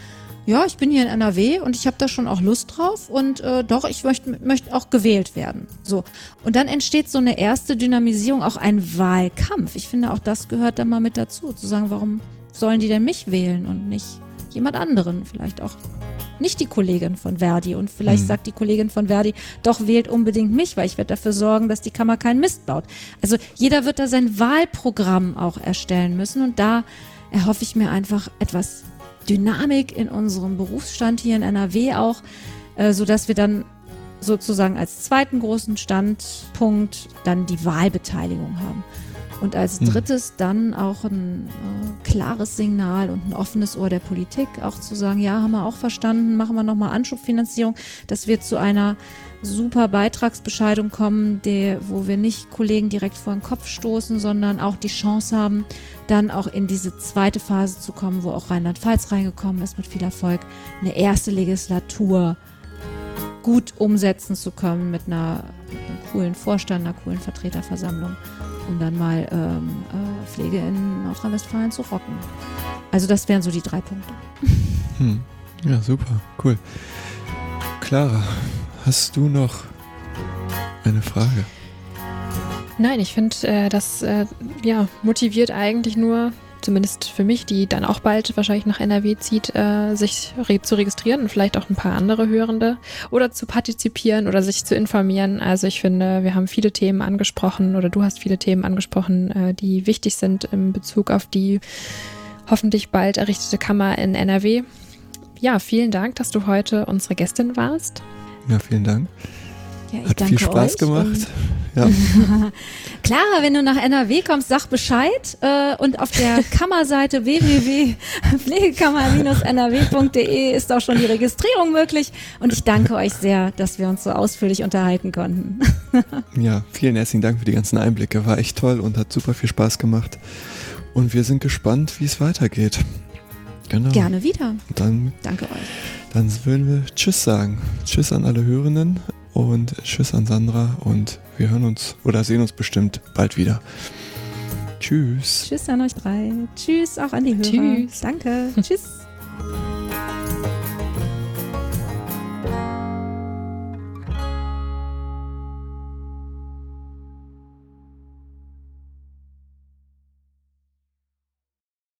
ja, ich bin hier in NRW und ich habe da schon auch Lust drauf und äh, doch, ich möchte möcht auch gewählt werden. So. Und dann entsteht so eine erste Dynamisierung, auch ein Wahlkampf. Ich finde, auch das gehört da mal mit dazu, zu sagen, warum sollen die denn mich wählen und nicht jemand anderen? Vielleicht auch nicht die Kollegin von Verdi. Und vielleicht mhm. sagt die Kollegin von Verdi, doch wählt unbedingt mich, weil ich werde dafür sorgen, dass die Kammer keinen Mist baut. Also jeder wird da sein Wahlprogramm auch erstellen müssen und da erhoffe ich mir einfach etwas Dynamik in unserem Berufsstand hier in NRW auch, äh, so dass wir dann sozusagen als zweiten großen Standpunkt dann die Wahlbeteiligung haben. Und als hm. drittes dann auch ein äh, klares Signal und ein offenes Ohr der Politik, auch zu sagen, ja, haben wir auch verstanden, machen wir nochmal Anschubfinanzierung, dass wir zu einer super Beitragsbescheidung kommen, die, wo wir nicht Kollegen direkt vor den Kopf stoßen, sondern auch die Chance haben, dann auch in diese zweite Phase zu kommen, wo auch Rheinland-Pfalz reingekommen ist mit viel Erfolg, eine erste Legislatur gut umsetzen zu können mit einer, mit einem coolen Vorstand, einer coolen Vertreterversammlung, um dann mal ähm, äh, Pflege in Nordrhein-Westfalen zu rocken. Also das wären so die drei Punkte. Hm. Ja, super, cool. Clara, hast du noch eine Frage? Nein, ich finde, äh, das äh, ja, motiviert eigentlich nur, zumindest für mich, die dann auch bald wahrscheinlich nach NRW zieht, äh, sich re zu registrieren und vielleicht auch ein paar andere Hörende oder zu partizipieren oder sich zu informieren. Also ich finde, wir haben viele Themen angesprochen oder du hast viele Themen angesprochen, äh, die wichtig sind in Bezug auf die hoffentlich bald errichtete Kammer in NRW. Ja, vielen Dank, dass du heute unsere Gästin warst. Ja, vielen Dank. Ja, Hat viel Spaß euch gemacht. Ja. [LAUGHS] Clara, wenn du nach NRW kommst, sag Bescheid. Äh, und auf der [LAUGHS] Kammerseite www.pflegekammer-nrw.de ist auch schon die Registrierung möglich. Und ich danke euch sehr, dass wir uns so ausführlich unterhalten konnten. [LAUGHS] ja, vielen herzlichen Dank für die ganzen Einblicke. War echt toll und hat super viel Spaß gemacht. Und wir sind gespannt, wie es weitergeht. Genau. Gerne wieder. Dann, Danke euch. Dann würden wir Tschüss sagen. Tschüss an alle Hörenden und Tschüss an Sandra und wir hören uns oder sehen uns bestimmt bald wieder. Tschüss. Tschüss an euch drei. Tschüss auch an die Hörer. Tschüss. Danke. Tschüss.